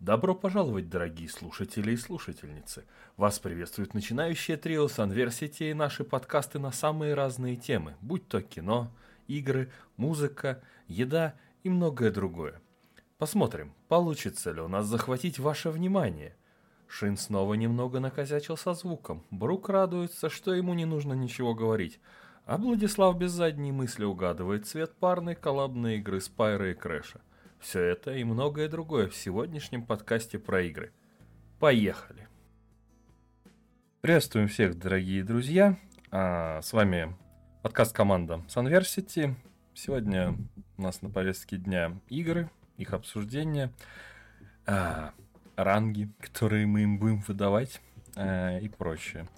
Добро пожаловать, дорогие слушатели и слушательницы. Вас приветствует начинающее трио Sunversity и наши подкасты на самые разные темы, будь то кино, игры, музыка, еда и многое другое. Посмотрим, получится ли у нас захватить ваше внимание. Шин снова немного накосячил со звуком. Брук радуется, что ему не нужно ничего говорить. А Владислав без задней мысли угадывает цвет парной коллабной игры Спайра и Крэша. Все это и многое другое в сегодняшнем подкасте про игры. Поехали! Приветствуем всех, дорогие друзья. А, с вами подкаст команда Sunversity. Сегодня у нас на повестке дня игры, их обсуждение, а, ранги, которые мы им будем выдавать а, и прочее.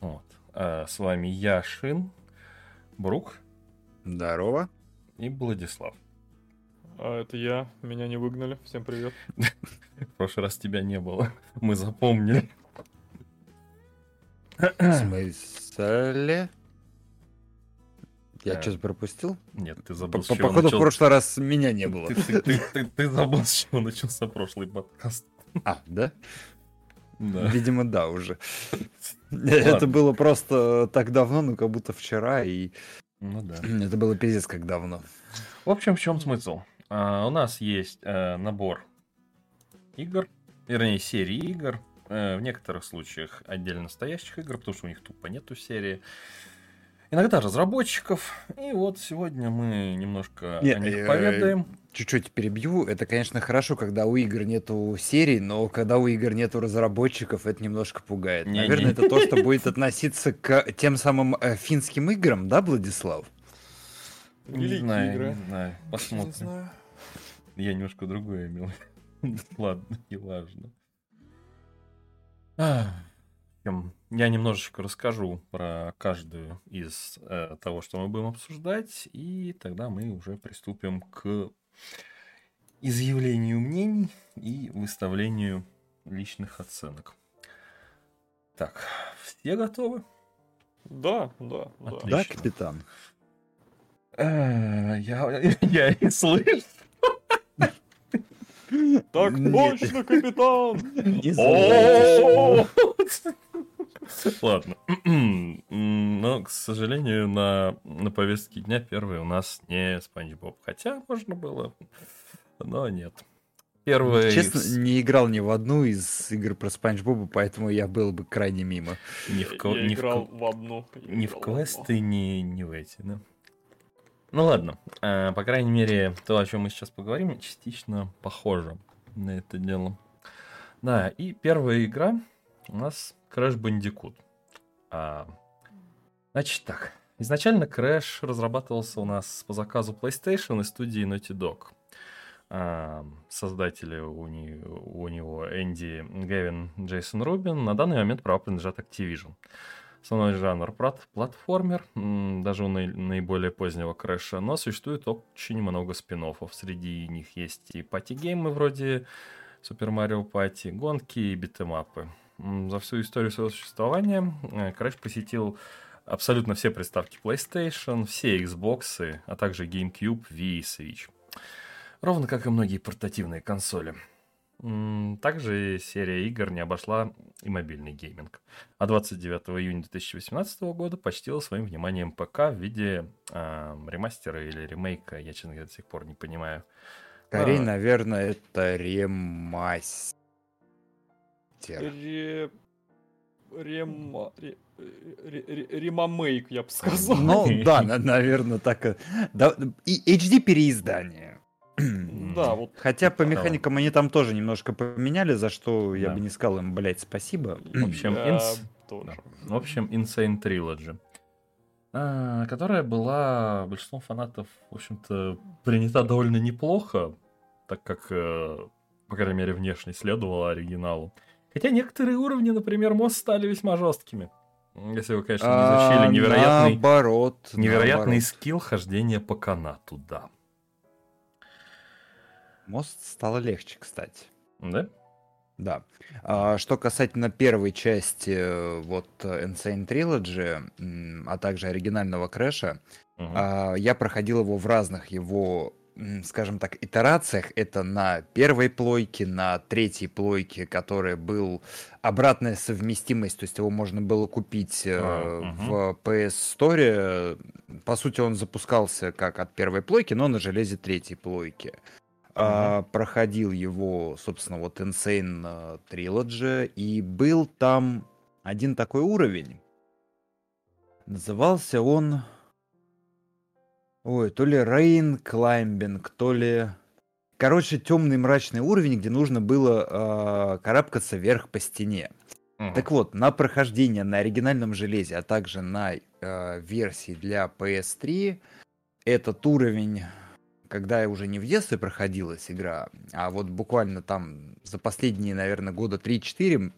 Вот. А, с вами я, Шин, Брук. Здорово. И Владислав. А это я, меня не выгнали. Всем привет. В прошлый раз тебя не было. Мы запомнили. В смысле? Я что-то пропустил? Нет, ты забыл, с чего Походу, в прошлый раз меня не было. Ты забыл, с чего начался прошлый подкаст. А, да? Да. Видимо, да, уже. Это было просто так давно, ну как будто вчера, и Ну да. это было пиздец как давно. В общем, в чем смысл? А, у нас есть э, набор игр, вернее, серии игр. э, в некоторых случаях отдельно стоящих игр, потому что у них тупо нету серии. Иногда разработчиков. И вот сегодня мы немножко Не, о них э, поведаем. Чуть-чуть перебью. Это, конечно, хорошо, когда у игр нету серий, но когда у игр нету разработчиков, это немножко пугает. Не-не. Наверное, это то, что будет относиться к тем самым финским играм, да, Владислав? Не Великие знаю, игры. не знаю. Не Посмотрим. знаю. Я немножко другое имел. Ладно, не важно. Я немножечко расскажу про каждую из э, того, что мы будем обсуждать, и тогда мы уже приступим к изъявлению мнений и выставлению личных оценок. Так, все готовы? Да, да, да. Отлично. Да, капитан? Э, Я, я и слышу. Так точно, капитан! Не! Ладно. Но, к сожалению, на, на повестке дня первый у нас не Спанч Боб. Хотя можно было, но нет. Первый... Честно, не играл ни в одну из игр про Спанч Боба, поэтому я был бы крайне мимо. ни в, ко- Я в играл в одну. ни в квесты, ни, ни в эти, да? Ну ладно. А, по крайней мере, то, о чем мы сейчас поговорим, частично похоже на это дело. Да, и первая игра у нас Crash Bandicoot. А, значит так. Изначально Crash разрабатывался у нас по заказу PlayStation и студии Naughty Dog. А, создатели у, не- у него Энди Гевин, Джейсон Рубин. На данный момент права принадлежат Activision. Основной жанр плат- платформер, даже у наи- наиболее позднего Крэша, но существует очень много спин -оффов. Среди них есть и пати-геймы вроде Super Mario Party, гонки и битэмапы. За всю историю своего существования э, Crash посетил абсолютно все приставки PlayStation, все Xbox, а также GameCube, Wii и Switch. Ровно как и многие портативные консоли. Также серия игр не обошла и мобильный гейминг. А 29 июня 2018 года почтила своим вниманием ПК в виде а, ремастера или ремейка. Я, честно говоря, до сих пор не понимаю. Скорее, А. наверное, это ремастер. Ре... Рема... ре- ре- ре- Ремамейк, я бы сказал. Ну да, наверное, так. Да, и HD переиздание. Да, вот Хотя по Да. механикам они там тоже немножко поменяли, за что я Да. бы не сказал им, блять, спасибо. В общем, я инс- тоже. В общем, Insane Trilogy. а, которая была большинством фанатов, в общем-то, принята довольно неплохо, так как, э, по крайней мере, внешне следовала оригиналу. Хотя некоторые уровни, например, мост стали весьма жесткими. Если вы, конечно, не А, изучили невероятный, Наоборот. невероятный наоборот. скилл хождения по канату, да. Мост стало легче, кстати. Да? Да. А, что касательно первой части, э, вот э, Insane Trilogy, а также оригинального Крэша, Мгм. а, я проходил его в разных его скажем так, итерациях. Это на первой плойке, на третьей плойке, которая был обратная совместимость, то есть его можно было купить э, мгм. в PS Store. По сути, он запускался как от первой плойки, но на железе третьей плойки. А, проходил его, собственно, вот Insane э, Trilogy, и был там один такой уровень. Назывался он... Ой, то ли Rain Climbing, то ли... Короче, темный мрачный уровень, где нужно было э, карабкаться вверх по стене. Мгм. Так вот, на прохождение на оригинальном железе, а также на э, версии для PS3, этот уровень, когда уже не в детстве проходилась игра, а вот буквально там за последние, наверное, года 3-4,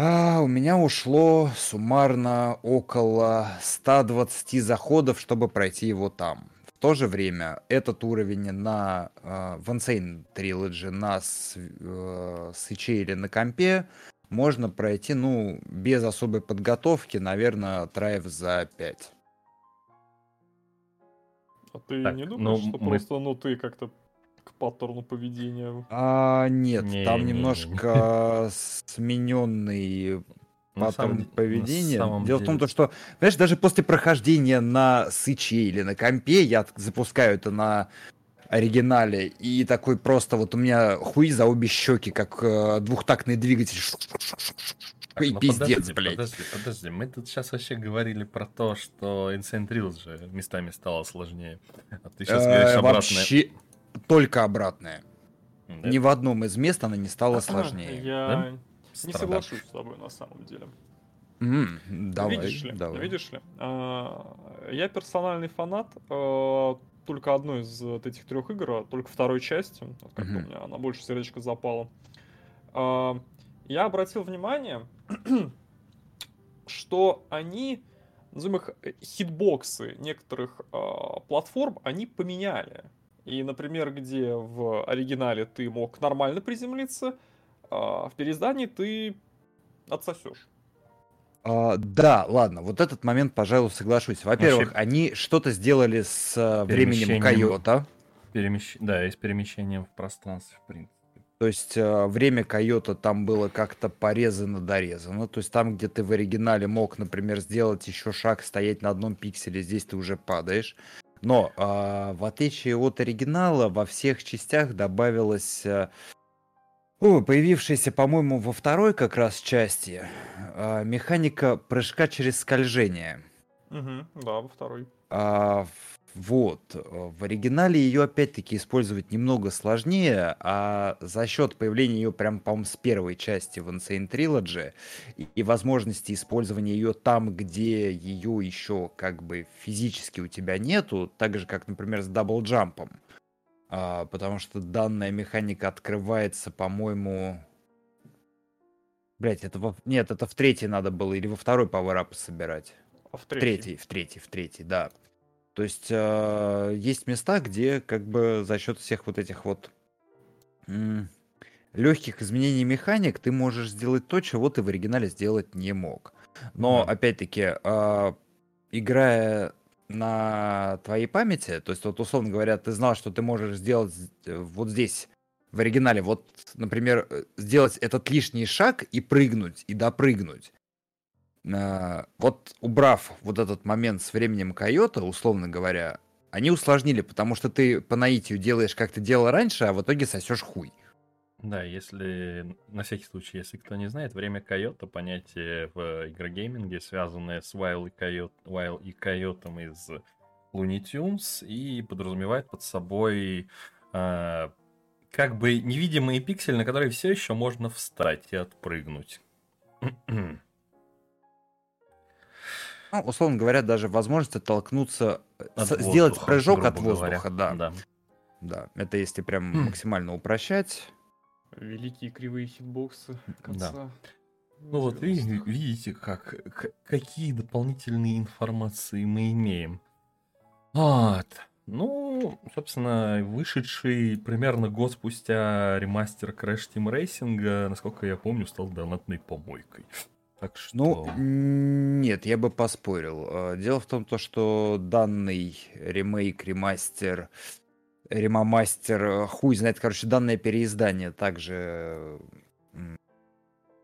а, у меня ушло суммарно около 120 заходов, чтобы пройти его там. В то же время этот уровень на э, в Insane Trilogy на э, свече или на компе можно пройти, ну, без особой подготовки, наверное, траев за 5. А ты Так, не ну, думаешь, что мы- просто, ну, ты как-то к паттерну поведения... А, нет, там Не-не-не. немножко смененный На паттерн поведения. самом Дело в том, деле- то, что, понимаешь, даже после прохождения на свече или на компе, я запускаю это на оригинале, и такой просто вот у меня хуй за обе щеки, как э, двухтактный двигатель. Так, И ну пиздец, подожди, блядь. Подожди, подожди. Мы тут сейчас вообще говорили про то, что Insane Trilogy местами стало сложнее. А ты сейчас Э, говоришь обратное. Вообще только обратное. Да? Ни в одном из мест она не стала сложнее. Я не соглашусь с тобой на самом деле. Давай, видишь ли, давай. видишь ли, а, я персональный фанат а, только одной из этих трех игр, а только второй части, вот как-то Мгм. у меня она больше сердечко запала. Я обратил внимание, что они, назовем их, э, хитбоксы некоторых а, платформ, они поменяли. И, например, где в оригинале ты мог нормально приземлиться, а в переиздании ты отсосешь. А, да, ладно, вот этот момент, пожалуй, соглашусь. Во-первых, Вообще- они что-то сделали с э, временем койота. Перемещ- Да, и с перемещением в пространстве, в принципе. То есть э, время койота там было как-то порезано-дорезано. То есть там, где ты в оригинале мог, например, сделать еще шаг, стоять на одном пикселе, здесь ты уже падаешь. Но а, в отличие от оригинала, во всех частях добавилась... э, появившаяся, по-моему, во второй как раз части а, механика прыжка через скольжение. Мгм, да, во второй. А, вот. В оригинале ее опять-таки использовать немного сложнее, а за счет появления ее прям, по-моему, с первой части в Insane Trilogy и, и возможности использования ее там, где ее еще как бы физически у тебя нету, так же, как, например, с даблджампом. А, потому что данная механика открывается, по-моему... Блять, это во... Нет, это в третьей надо было или во второй пауэрапы собирать. А в В третьей. третий, в третий, в третий, да. То есть э, есть места, где как бы за счет всех вот этих вот легких изменений механик ты можешь сделать то, чего ты в оригинале сделать не мог. Но Да. опять-таки, э, играя на твоей памяти, то есть вот условно говоря, ты знал, что ты можешь сделать э, вот здесь в оригинале, вот, например, э, сделать этот лишний шаг и прыгнуть, и допрыгнуть. А, вот убрав вот этот момент с временем койота, условно говоря, они усложнили, потому что ты по наитию делаешь, как ты делал раньше, а в итоге сосешь хуй. Да, если, на всякий случай, если кто не знает, время койота, понятие в игрогейминге, связанное с While и, койот, While и койотом из Looney Tunes, и подразумевает под собой а, как бы невидимые пиксели, на которые все еще можно встать и отпрыгнуть. Ну, условно говоря, даже возможность оттолкнуться, э, От с- сделать воздуха, прыжок от говоря. воздуха, да. да. Да, это если прям Хм. максимально упрощать. Великие кривые хитбоксы конца. Ну вот 90-х. видите, как, к- какие дополнительные информации мы имеем. Вот. Ну, собственно, вышедший примерно год спустя ремастер Crash Team Racing, насколько я помню, стал донатной помойкой. Так что... Ну, нет, я бы поспорил. Э, Дело в том, то, что данный ремейк, ремастер Ремомастер, э, хуй знает, короче, данное переиздание также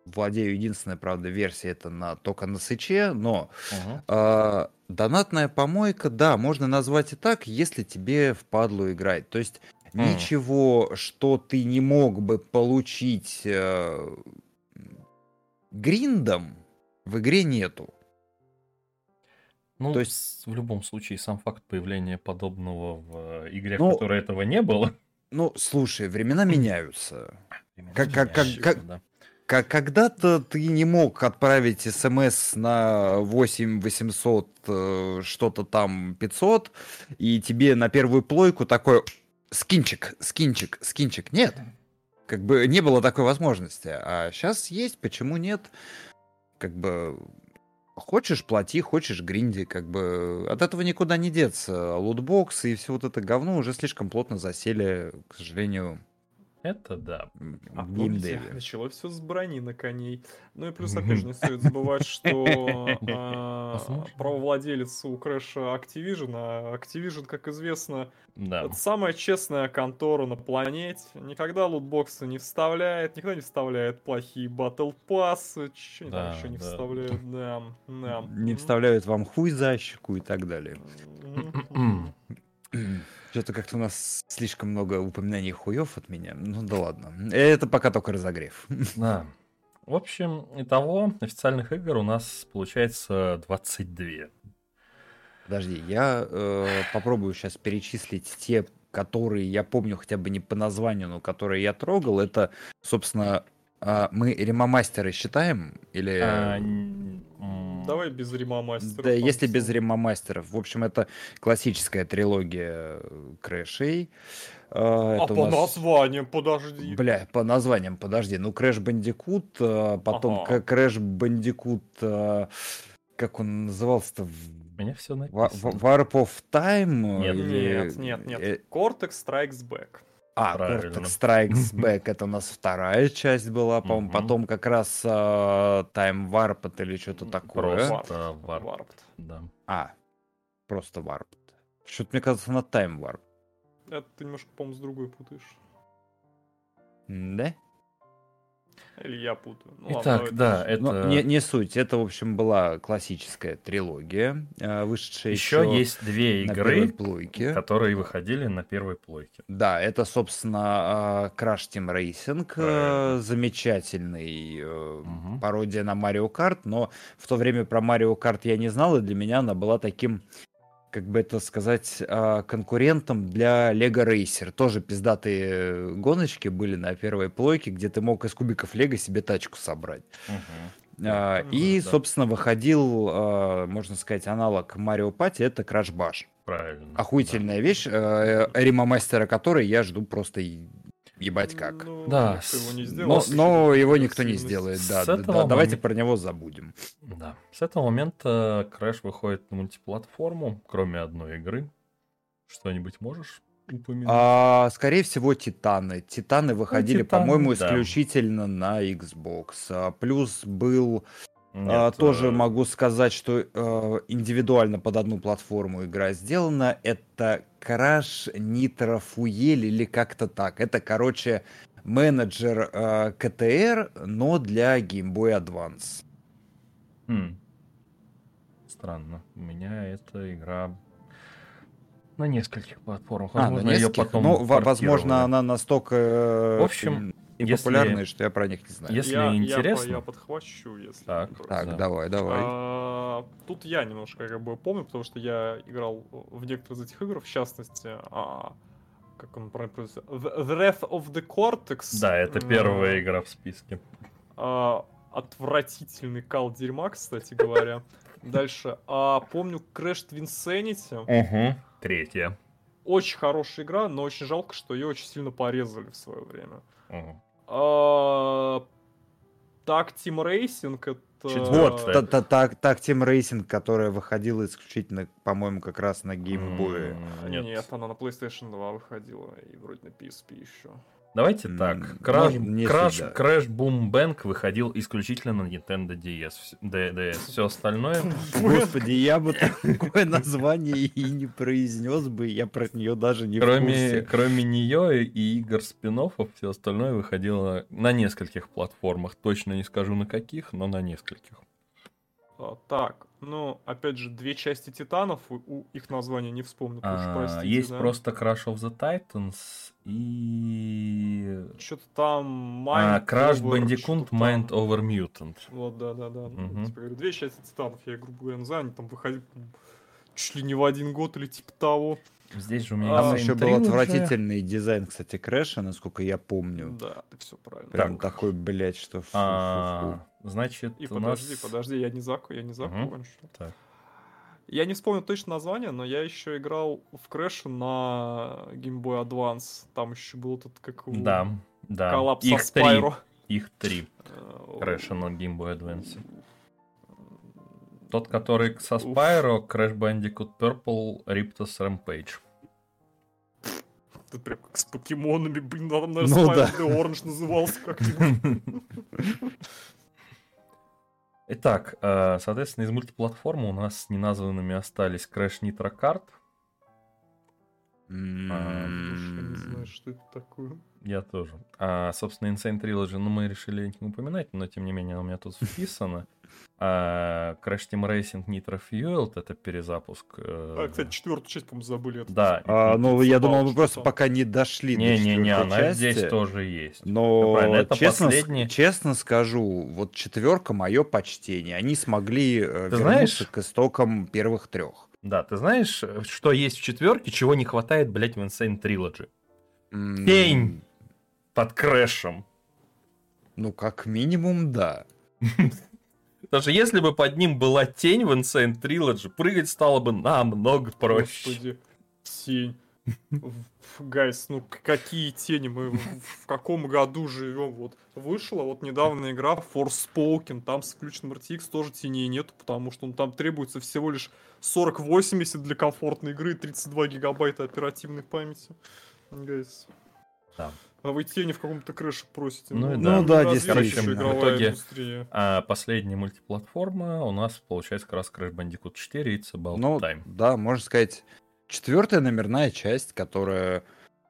владею единственной, правда, версией, это на, только на Сыче, но Мгм. а, донатная помойка, да, можно назвать и так, если тебе впадлу играть. То есть М. ничего, что ты не мог бы получить э, гриндом, в игре нету. Ну, То есть- в любом случае, сам факт появления подобного в э, игре, Ну, в которой этого не было. Ну, слушай, времена меняются. Как- как- как- меняющиеся, как- да. Как когда-то ты не мог отправить смс на 8 800 э, что-то там 500, и тебе на первую плойку такой скинчик, скинчик, скинчик. Нет. Как бы не было такой возможности. А сейчас есть, почему нет? Как бы хочешь плати, хочешь гринди, как бы от этого никуда не деться. Лутбоксы и все вот это говно уже слишком плотно засели, к сожалению, Это да. А помните, началось все с брони на коней. Ну и плюс, опять же, не стоит забывать, что а, правовладелец у Крэша Activision, а Activision, как известно, Да. это самая честная контора на планете. Никогда лутбоксы не вставляет, никогда не вставляет плохие батл пассы, что Да, еще не да. вставляют, да, да. Не вставляют вам хуй за щеку и так далее. Что-то как-то у нас слишком много упоминаний хуев от меня. Ну да ладно. Это пока только разогрев. Да. В общем, итого официальных игр у нас получается 22. Подожди, я э, попробую сейчас перечислить те, которые я помню хотя бы не по названию, но которые я трогал. Это, собственно, а, мы ремомастеры считаем? Или... А, Давай без Рима мастера. Да, если без ремомастеров. В общем, это классическая трилогия Крэшей. А, А у по нас- названиям, подожди. Бля, по названиям, подожди. Ну, Crash Bandicoot, а, потом Ага. К- Crash Bandicoot, а, как он назывался-то? У меня все написано. Wa- Warp of Time? Нет. или- Нет, нет, нет. э, Cortex Strikes Back. А, Правильно. Cortex Strikes Back, это у нас вторая часть была, по-моему. Потом как раз а, Time Warp или что-то такое. Просто Warp. Warped. Да. А, просто Warp. Что-то мне кажется, на Time Warp. Это ты немножко, по-моему, с другой путаешь. Да? Или я путаю. Ну, Итак, ладно, да, это... Ну, не, не суть. Это, в общем, была классическая трилогия, а, вышедшая Еще еще есть две игры, которые выходили на первой плойке. Да, это, собственно, Crash Team Racing, э, Правильно. замечательный э, пародия на Марио Карт, но в то время про Марио Карт я не знал, и для меня она была таким, как бы это сказать, а, конкурентом для Лего Рейсер. Тоже пиздатые гоночки были на первой плойке, где ты мог из кубиков Лего себе тачку собрать. Мгм. А, Ну И, да. собственно, выходил, а, можно сказать, аналог Марио Пати, это Crash Bash. Правильно. Охуительная вещь, э, ремомастера которой я жду просто ебать как. Ну, Да, никто его не сделал, Но, но его никто не сделает, С да. да, да, давайте момента- про него забудем. Да. С этого момента Crash выходит на мультиплатформу, кроме одной игры. Что-нибудь можешь упомянуть? А, скорее всего, Титаны. Титаны выходили, Титаны, по-моему, да. исключительно на Xbox. А, плюс был, Нет, а, тоже э, могу сказать, что э, индивидуально под одну платформу игра сделана. Это Crash Nitro Fuel или как-то так. Это, короче, менеджер э, КТР, но для Game Boy Advance. хм. Странно. У меня эта игра на нескольких платформах. А, на Возможно, ее нескольких? потом Ну, во- возможно, она настолько э, В общем, и если- популярная, что я про них не знаю. Если я, я интересно- Я, подхвачу, если Так. Так, Да. давай, давай. А, Тут я немножко как бы помню, потому что я играл в некоторые из этих игр, в частности, а, как он правильно произносится, The The Wrath of the Cortex. Да, это первая игра в списке. а, Отвратительный кал дерьма, кстати говоря. Дальше. А, помню Crash Twinsanity. Угу. Третья. Очень хорошая игра, но очень жалко, что ее очень сильно порезали в свое время. А, Так, Team Racing это... Вот, та- та- так, так Team Racing, которая выходила исключительно, по-моему, как раз на геймбое. Нет. Нет. она на PlayStation 2 выходила, и вроде на PSP еще. Давайте так. Краш, всегда. Crash Boom Bang выходил исключительно на Nintendo DS. DS. Все остальное... Господи, я бы такое название и не произнес бы, я про нее даже не в Кроме, курсе. кроме нее и игр спин все остальное выходило на нескольких платформах. Точно не скажу на каких, но на нескольких. А, так, ну, опять же, две части Титанов, у, их названия не вспомню, уж А, простите, есть да. просто Crash of the Titans и... Что-то там А, Mind Crash Over, Bandicoot что-то там. Mind Over Mutant. Вот, да, да, да. Мгм. типа, говорю, две части Титанов, я, грубо говоря, не знаю, они там выходили чуть ли не в один год или типа того. Здесь же у А, меня Там Insane еще был отвратительный дизайн, кстати, Крэша, насколько я помню. Да, ты все правильно. Прям Так. такой, блядь, что фу, фу, фу. А, значит, И у нас... подожди, подожди, я не, зак... я не закончу. Так. Я не вспомню точно название, но я еще играл в Crash на Game Boy Advance. Там еще был этот, как его... Да, да. Коллапс Их со три. Их три. Э, Crash на Game Boy Advance. Тот, который со Spyro, Crash Bandicoot Purple, Riptos Rampage. Это прям как с покемонами, блин, надо, Ну наверное, да. Spyro the Orange назывался как-нибудь. Итак, э, соответственно, из мультиплатформы у нас с неназванными остались Crash Nitro Kart. М, Слушай, я не знаю, что это такое. Я тоже. А, собственно, Insane Trilogy, ну, мы решили не упоминать, но, тем не менее, у меня тут вписано. А, Crash Team Racing Nitro Fueled — это перезапуск. э, А, кстати, четвертую часть, по-моему, забыли. это Да. А, ну, я думал, мы просто пока не дошли до Не-не-не, четвертой она части. здесь тоже есть. Но это честно, последний- честно скажу, вот четверка мое почтение. Они смогли э, Ты вернуться знаешь- к истокам первых трех. Да, ты знаешь, что есть в четверке, чего не хватает, блядь, в Insane Trilogy? Тень. Под крэшем. Ну, как минимум, да. Даже если бы под ним была тень в Insane Trilogy, прыгать стало бы намного проще. Господи, тень. Гайс, ну какие тени мы в, в каком году живем? Вот вышла вот недавно игра Forspoken, там с включенным RTX тоже теней нету, потому что ну, там требуется всего лишь 4080 для комфортной игры и 32 гигабайта оперативной памяти. Guys. Да. А вы тени в каком-то крэше просите. Ну и не да. Ну да, действительно. В итоге- индустрия. А последняя мультиплатформа у нас получается как раз Crash Bandicoot 4 It's About Ну, Time. да, можно сказать, четвертая номерная часть, которая,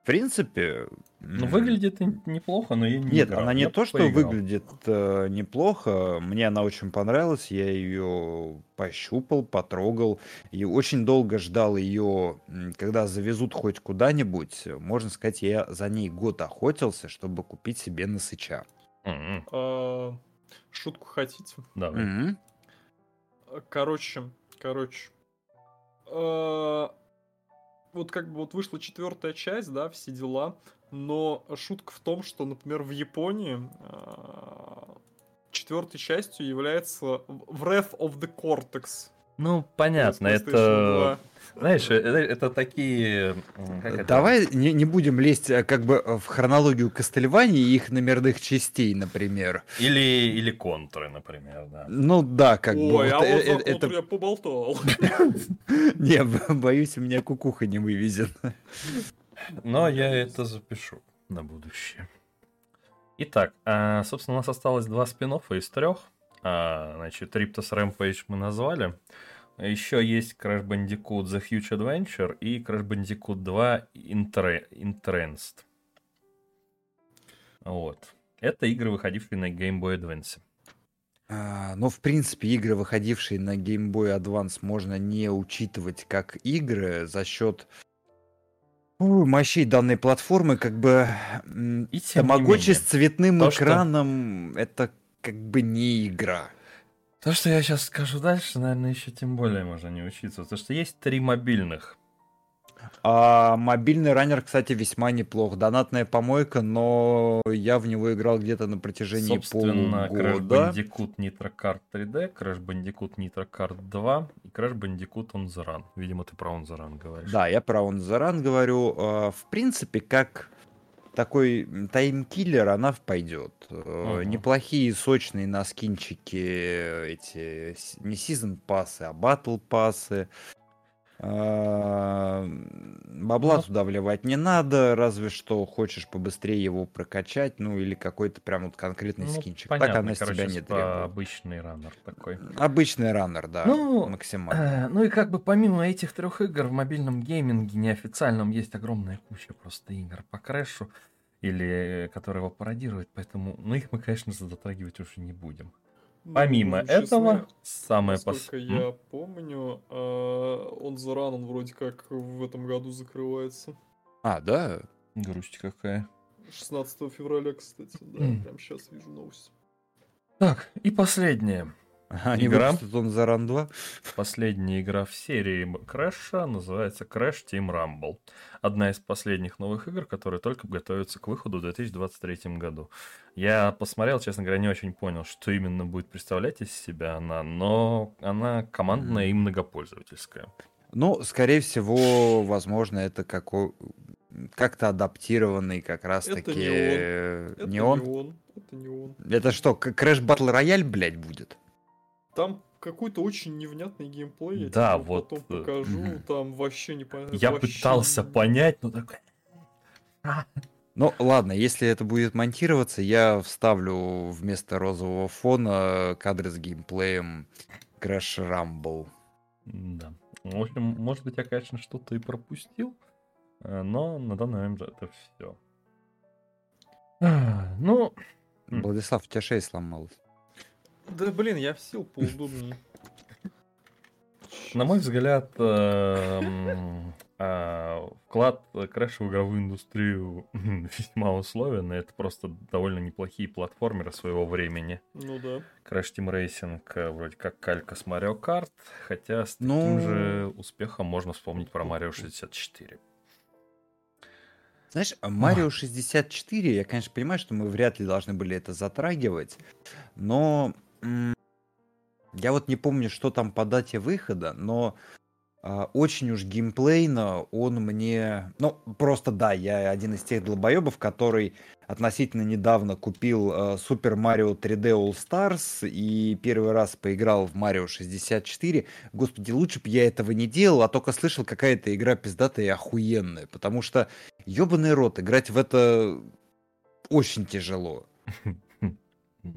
в принципе... Ну, выглядит неплохо, но я не Нет, играл. она не Я то, что поиграл. выглядит э, неплохо, мне она очень понравилась, я ее пощупал, потрогал и очень долго ждал ее, когда завезут хоть куда-нибудь. Можно сказать, я за ней год охотился, чтобы купить себе на сыча. М-м, А, шутку хотите? Давай. Мгм. Э, Короче, короче. Вот как бы вот вышла четвертая часть, да, все дела. Но шутка в том, что, например, в Японии э, четвертой частью является Wrath of the Cortex. Ну, понятно, это... 2. Знаешь, это, это такие... как это? Давай не, не будем лезть э, как бы э, в хронологию Кастельвании и их номерных частей, например. Или, или контры, например, да. Ну да, как бы Ой, а вот, э, вот за э, это... я поболтал. Не, боюсь, у меня кукуха не вывезен. Но я это запишу на будущее. Итак, а, собственно, у нас осталось два спин из трех. А, значит, Riptos Rampage мы назвали. Еще есть Crash Bandicoot The Huge Adventure и Crash Bandicoot 2 Intre- Entranced. Вот. Это игры, выходившие на Game Boy Advance. А, ну, в принципе, игры, выходившие на Game Boy Advance, можно не учитывать как игры за счет у, мощей данной платформы, как бы Тамагочи с цветным то, что- экраном это как бы не игра. То, что я сейчас скажу дальше, наверное, еще тем более можно не учиться. Потому что есть три мобильных. А мобильный раннер, кстати, весьма неплох. Донатная помойка, но я в него играл где-то на протяжении Собственно, Crash полугода. Bandicoot Nitro Kart 3D, Crash Bandicoot Nitro Kart 2 и Crash Bandicoot On The Run. Видимо, ты про On The Run говоришь. Да, я про On The Run говорю. А, В принципе, как такой таймкиллер, она пойдет. Э, Мгм. Неплохие, сочные на скинчике эти с- не сезон пассы, а батл пассы. А, Бабла Ну. туда вливать не надо, разве что хочешь побыстрее его прокачать, ну или какой-то прям вот конкретный Ну, скинчик. понятно, так она с тебя не требует. обычный раннер такой. Обычный раннер, да, Ну, максимально. Э, Ну и как бы помимо этих трех игр в мобильном гейминге неофициальном есть огромная куча просто игр по крэшу, или э, которые его пародируют, поэтому, ну их мы, конечно, затрагивать уже не будем. Помимо Ну, честно, этого, самое пос- Насколько М? я помню, а, он Run, он вроде как в этом году закрывается. А, да? Грусть какая. 16 февраля, кстати, да, прям сейчас вижу новость. Так, и последнее. Они Игра? выпустят он за ран 2? Последняя игра в серии Крэша называется Crash Team Rumble. Одна из последних новых игр, которые только готовятся к выходу в 2023 году. Я посмотрел, честно говоря, не очень понял, что именно будет представлять из себя она, но она командная и многопользовательская. Ну, скорее всего, возможно, это какой как-то адаптированный как раз Это таки не он. э, Это не он. не он. Это не он. Это что, Crash Battle Royale, блядь, будет? Там какой-то очень невнятный геймплей. я Да, тебе вот, Потом э, покажу, там вообще не понятно. Я пытался понять, но такой... Ну, ладно, если это будет монтироваться, я вставлю вместо розового фона кадры с геймплеем Crash Rumble. Да. В общем, может быть, я, конечно, что-то и пропустил, э, но на данный момент это все. Ну, М. Владислав, у тебя шея сломалась. Да блин, я в сил поудобнее. На мой взгляд, эм, а, вклад Крэша в игровую индустрию весьма условен, и это просто довольно неплохие платформеры своего времени. Ну да. Crash Team Racing э, вроде как калька с Mario Kart, хотя с таким Ну. же успехом можно вспомнить про Mario 64. Знаешь, а Марио 64, я, конечно, понимаю, что мы вряд ли должны были это затрагивать, но я вот не помню, что там по дате выхода, но а, очень уж геймплейно он мне... Ну, просто да, я один из тех долбоебов, который относительно недавно купил а, Super Mario 3D All Stars и первый раз поиграл в Mario 64. Господи, лучше бы я этого не делал, а только слышал, какая-то игра пиздатая и охуенная, потому что Ёбаный рот, играть в это очень тяжело.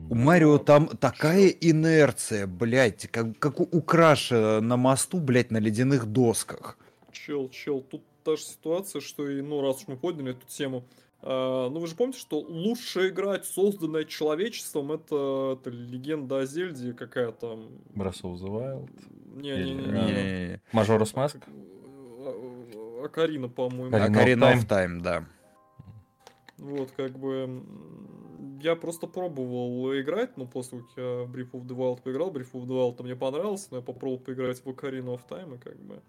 У Марио там такая инерция, блядь, как, как у, у Краша на мосту, блядь, на ледяных досках. Чел, чел, тут та же ситуация, что и, ну, раз уж мы подняли эту тему, а, ну, вы же помните, что лучшая игра, созданная человечеством, это, это легенда о Зельде какая там... Breath of the Wild. Не-не-не. Majora's Mask? А- Акарина, по-моему. Ocarina of Ocarina Time. of Time, да. Вот, как бы... Я просто пробовал играть, ну, после как я в Breath of the Wild поиграл, Breath of the Wild мне понравился, но я попробовал поиграть в Ocarina of Time, и как бы...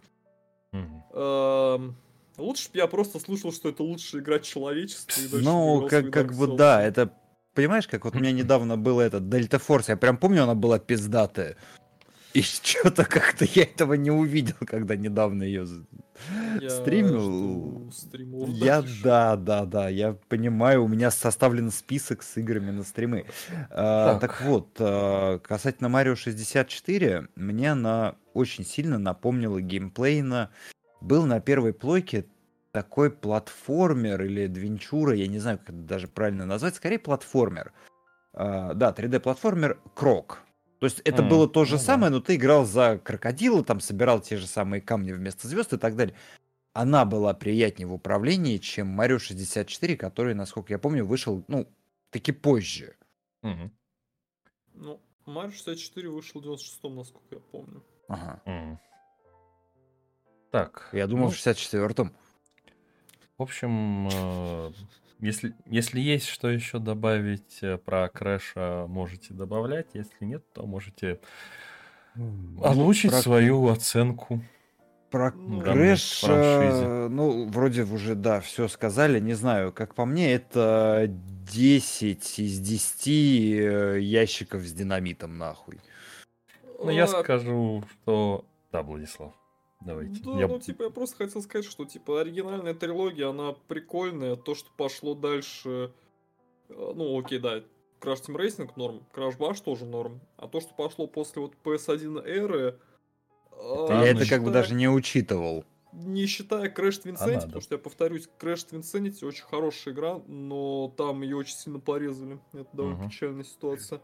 Эм, Лучше бы я просто слышал, что это лучшая игра человечества. и дальше Ну, как, как бы да, это... Понимаешь, как вот у меня недавно было это Дельта Форс, я прям помню, она была пиздатая. И что-то как-то я этого не увидел, когда недавно ее Я стримил. стримов Я дальше. да, да, да, я понимаю, у меня составлен список с играми на стримы. А, Так. Так вот, а, касательно Марио 64, мне она очень сильно напомнила геймплейно. Был на первой плойке такой платформер или адвенчура, я не знаю, как это даже правильно назвать, скорее платформер. А, Да, 3D-платформер Крок. То есть это М, было то же ну да. самое, но ты играл за крокодила, там собирал те же самые камни вместо звезд и так далее она была приятнее в управлении, чем Mario 64, который, насколько я помню, вышел, ну, таки позже. Мгм. Ну, Марио 64 вышел в 96-м, насколько я помню. Ага. Мгм. Так. Я думал, ну, в 64-м. В общем, э, если, если есть что еще добавить э, про Крэша, можете добавлять. Если нет, то можете озвучить про- свою оценку. Про Крэш, франшизе. э, ну, вроде уже, да, все сказали. Не знаю, как по мне, это 10 из 10 э, ящиков с динамитом, нахуй. Ну, я скажу, что... Да, Владислав, давайте. Да, Я- ну, типа, я просто хотел сказать, что, типа, оригинальная трилогия, она прикольная. То, что пошло дальше... э, Ну, окей, да, Crash Team Racing норм, Crash Bash тоже норм. А то, что пошло после вот PS1 эры, э, Я это как бы даже не учитывал. Не считая Crash Twin Sanity, надо. потому что я повторюсь, Crash Twin Sanity очень хорошая игра, но там ее очень сильно порезали. Это довольно Мгм. печальная ситуация.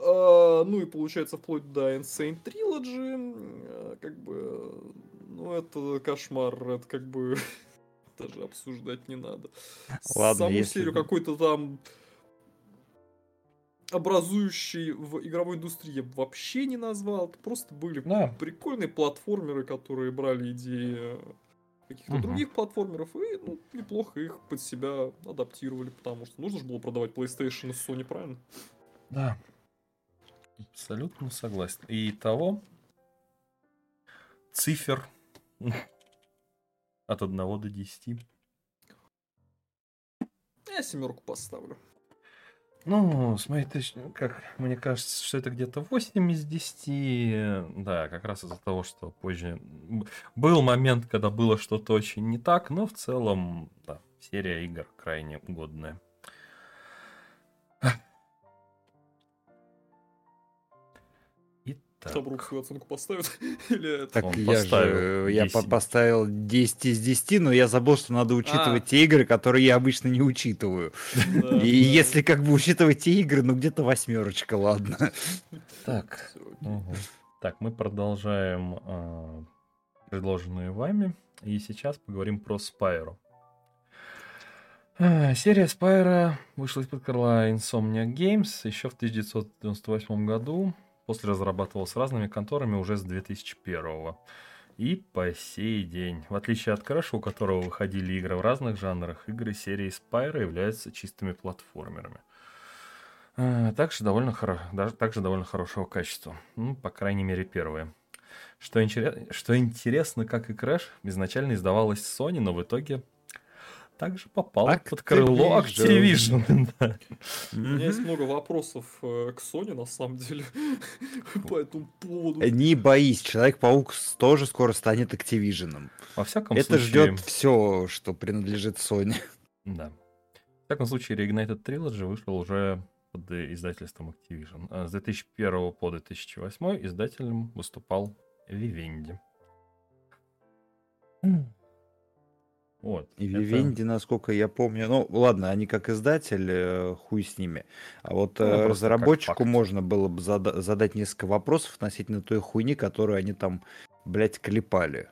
А, ну и получается вплоть до Insane Trilogy, как бы, ну это кошмар, это как бы даже обсуждать не надо. Ладно, Саму если серию какой-то там образующий в игровой индустрии я бы вообще не назвал. Это просто были Да. прикольные платформеры, которые брали идеи каких-то Мгм. других платформеров и ну, неплохо их под себя адаптировали, потому что нужно же было продавать PlayStation и Sony, правильно? Да. Абсолютно согласен. И того цифр от 1 до 10. Я семерку поставлю. Ну, с моей точки, как мне кажется, что это где-то 8 из 10. Да, как раз из-за того, что позже был момент, когда было что-то очень не так, но в целом, да, серия игр крайне угодная. Итак, Табрук свою оценку поставит? Или это? Так Он я поставил же я 10. по- поставил 10 из 10, но я забыл, что надо учитывать А. те игры, которые я обычно не учитываю. Да, И да. если как бы учитывать те игры, ну где-то восьмерочка, ладно. так. Мгм. Так, мы продолжаем а, предложенную вами. И сейчас поговорим про. А, Серия Spyro вышла из-под крыла Insomniac Games еще в 1998 году. После разрабатывалась разными конторами уже с 2001 И по сей день. В отличие от Crash, у которого выходили игры в разных жанрах, игры серии Spyro являются чистыми платформерами. А, Также довольно, хоро... также довольно хорошего качества. Ну, по крайней мере, первые. Что, интере- что интересно, как и Crash, изначально издавалась Sony, но в итоге также попала под крыло Activision. Activision. У меня есть много вопросов э, к Sony, на самом деле, по этому поводу. Не боись, Человек-паук тоже скоро станет Activision. Во всяком Это случае... ждет все, что принадлежит Sony. Да. В всяком случае, Reignited Trilogy вышел уже под издательством Activision. А С 2001 по 2008 издателем выступал Vivendi. Вот. И это- насколько я помню, ну ладно, они как издатель, э, хуй с ними. А вот Ну, э, разработчику можно было бы зада- задать несколько вопросов относительно той хуйни, которую они там, блядь, клепали.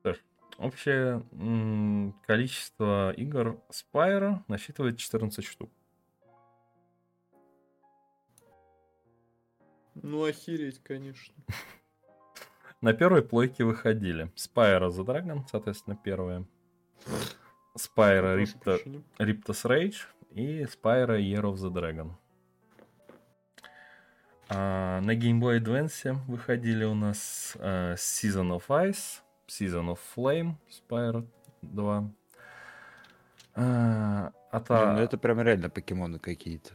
Что ж, Общее м, количество игр Spyro насчитывает 14 штук. Ну, охереть, конечно. На первой плойке выходили Spyro the Dragon, соответственно, первая. Spyro прощения. Riptos Rage и Spyro Year of the Dragon. А, на Game Boy Advance выходили у нас а, Season of Ice, Season of Flame, Spyro 2. А, Ата- Блин, ну это прям реально покемоны какие-то.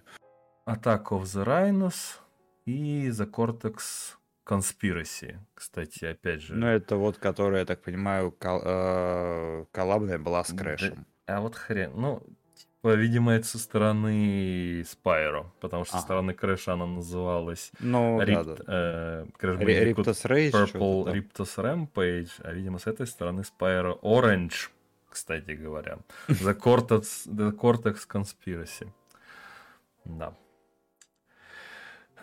Attack of the Rhinos и The Cortex Conspiracy. Кстати, опять же. Ну это вот, которая, я так понимаю, кол- э, коллабная была с Да. Крэшем. А вот хрен. Ну, типа, видимо, это со стороны Spyro, потому что со Ага. стороны Крэша она называлась Ну да, Ript- да. э, Ри- Rage, Purple там. Riptos Rampage, а, видимо, с этой стороны Spyro Orange, кстати говоря. The Cortex, The Cortex Conspiracy. Да.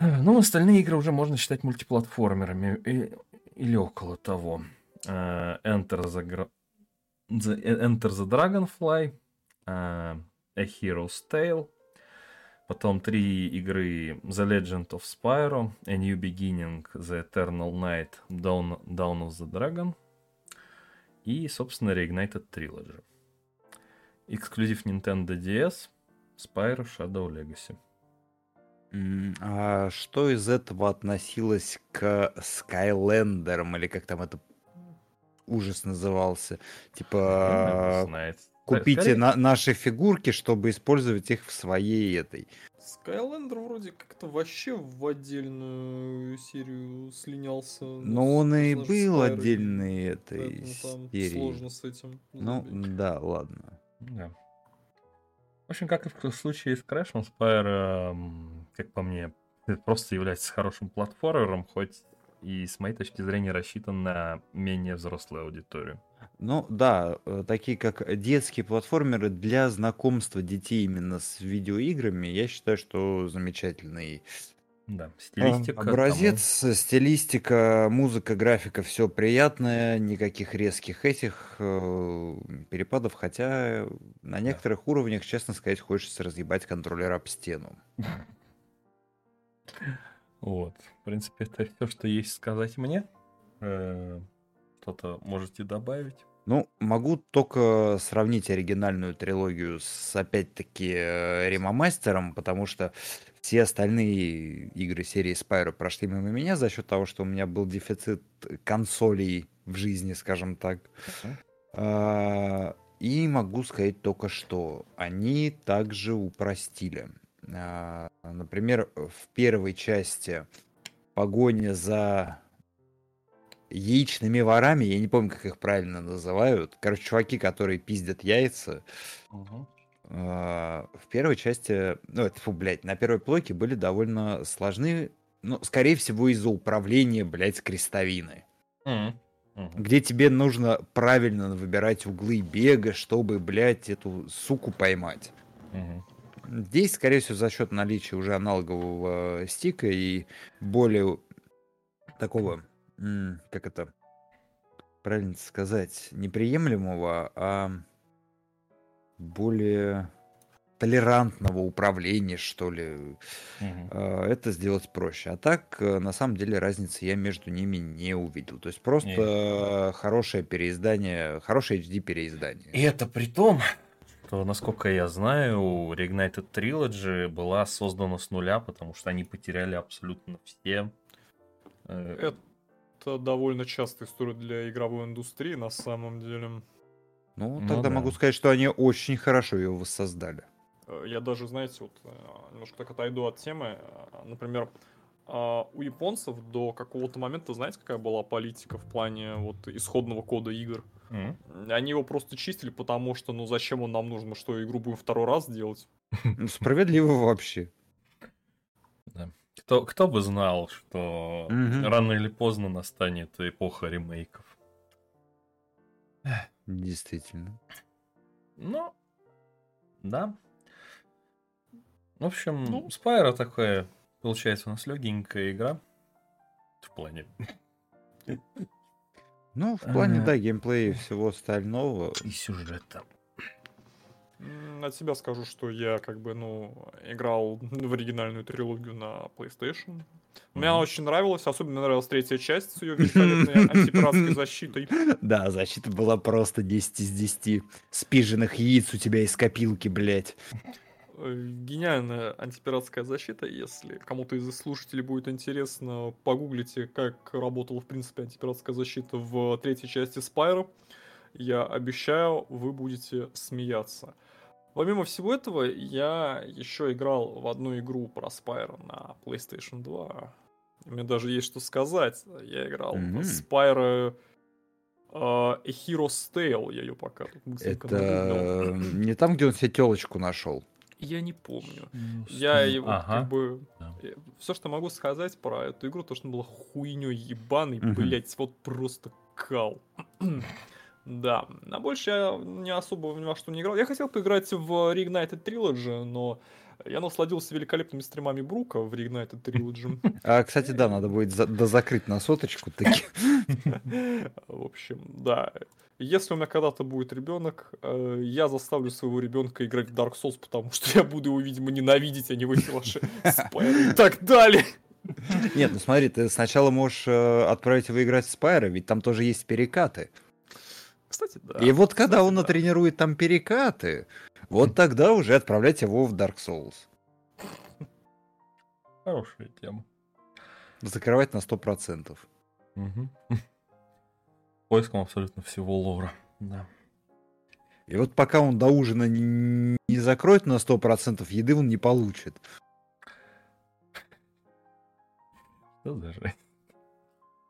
Э, Ну, остальные игры уже можно считать мультиплатформерами и- или около того. Э, Enter the, the- э, Enter the Dragonfly, э, A Hero's Tale, потом три игры The Legend of Spyro, A New Beginning, The Eternal Night, Dawn, Dawn of the Dragon и, собственно, Reignited Trilogy. Эксклюзив Nintendo DS, Spyro Shadow Legacy. А что из этого относилось к Скайлендерам, или как там это ужас назывался? Типа, знает. купите Скорее- на- наши фигурки, чтобы использовать их в своей этой. Скайлендер вроде как-то вообще в отдельную серию слинялся. Но он и был Spyro, отдельной этой серии. сложно с этим. Ну, забить. да, ладно. Да. В общем, как и в случае с Crash'ем, Spyro, м, как по мне, просто является хорошим платформером, хоть и, с моей точки зрения, рассчитан на менее взрослую аудиторию. Ну да, э, такие как детские платформеры для знакомства детей именно с видеоиграми, я считаю, что замечательный Да, а, стилистика тому. образец, стилистика, музыка, графика, все приятное, никаких резких этих э, перепадов, хотя на Да. некоторых уровнях, честно сказать, хочется разъебать контроллер об стену. Вот. В принципе, это все, что есть сказать мне. Э, Что-то можете добавить? Ну, могу только сравнить оригинальную трилогию с, опять-таки, э, ремомастером, потому что все остальные игры серии Spyro прошли мимо меня за счет того, что у меня был дефицит консолей в жизни, скажем так. А, И могу сказать только, что они также упростили. А, Например, в первой части погоня за яичными ворами, я не помню, как их правильно называют. Короче, чуваки, которые пиздят яйца. А, В первой части, ну, это, фу, блядь, на первой плойке были довольно сложны, ну, скорее всего, из-за управления, блядь, крестовины. Мгм. Где тебе нужно правильно выбирать углы бега, чтобы, блядь, эту суку поймать. Мгм. Здесь, скорее всего, за счет наличия уже аналогового стика и более такого, как это правильно сказать, неприемлемого, а более толерантного управления, что ли, э, это сделать проще. А так, э, на самом деле, разницы я между ними не увидел. То есть просто Не. э, хорошее переиздание, хорошее HD переиздание. И это при том, что, насколько я знаю, Reignited Trilogy была создана с нуля, потому что они потеряли абсолютно все. э, Это довольно частая история для игровой индустрии, на самом деле. Ну, Ну тогда да. могу сказать, что они очень хорошо ее воссоздали. Э, Я даже, знаете, вот э, немножко так отойду от темы. Например, а, у японцев до какого-то момента, знаете, какая была политика в плане вот исходного кода игр? м. Они его просто чистили, потому что, ну зачем он нам нужен, мы что, игру будем второй раз делать? Ну, Справедливо вообще. Кто, кто бы знал, что Мгм. рано или поздно настанет эпоха ремейков. Действительно. Ну, да. В общем, Ну. Spyro такая, получается, у нас легенькая игра. В плане Ну, в плане, да, геймплея и всего остального. и сюжета. От себя скажу, что я как бы, ну, играл в оригинальную трилогию на PlayStation. Мне она очень нравилась, особенно мне нравилась третья часть с ее великолепной антипиратской защитой. Да, защита была просто 10 из 10. Спиженных яиц у тебя из копилки, блядь. Э, Гениальная антипиратская защита. Если кому-то из слушателей будет интересно, погуглите, как работала, в принципе, антипиратская защита в третьей части Spyro. Я обещаю, вы будете смеяться. Помимо всего этого, я еще играл в одну игру про Spyro на PlayStation 2. И Мне даже есть что сказать. Я играл в Spyro э, A Hero's Tale. Я ее пока тут Это нагуглил. не там, где он себе телочку нашел. Я не помню. Я его Ага. как бы... Да. Все, что могу сказать про эту игру, то, что она была хуйней ебаный, Мгм. блять, вот просто кал. да, на больше я не особо ни во что не играл. Я хотел поиграть в Reignited Trilogy, но я насладился великолепными стримами Брука в Reignited Trilogy. А, кстати, да, надо будет за- дозакрыть на соточку таки. В общем, да. Если у меня когда-то будет ребенок, э, я заставлю своего ребенка играть в Dark Souls, потому что я буду его, видимо, ненавидеть, а не выхилаши и так далее. Нет, ну смотри, ты сначала можешь э, отправить его играть в Спайра, ведь там тоже есть перекаты. Кстати, да. И вот когда Кстати, он да. натренирует там перекаты, вот тогда уже отправлять его в Dark Souls. Хорошая тема. Закрывать на 100%. Мгм. Поиском абсолютно всего лора. Да. И вот пока он до ужина не, не закроет на 100%, еды он не получит. Что за жесть?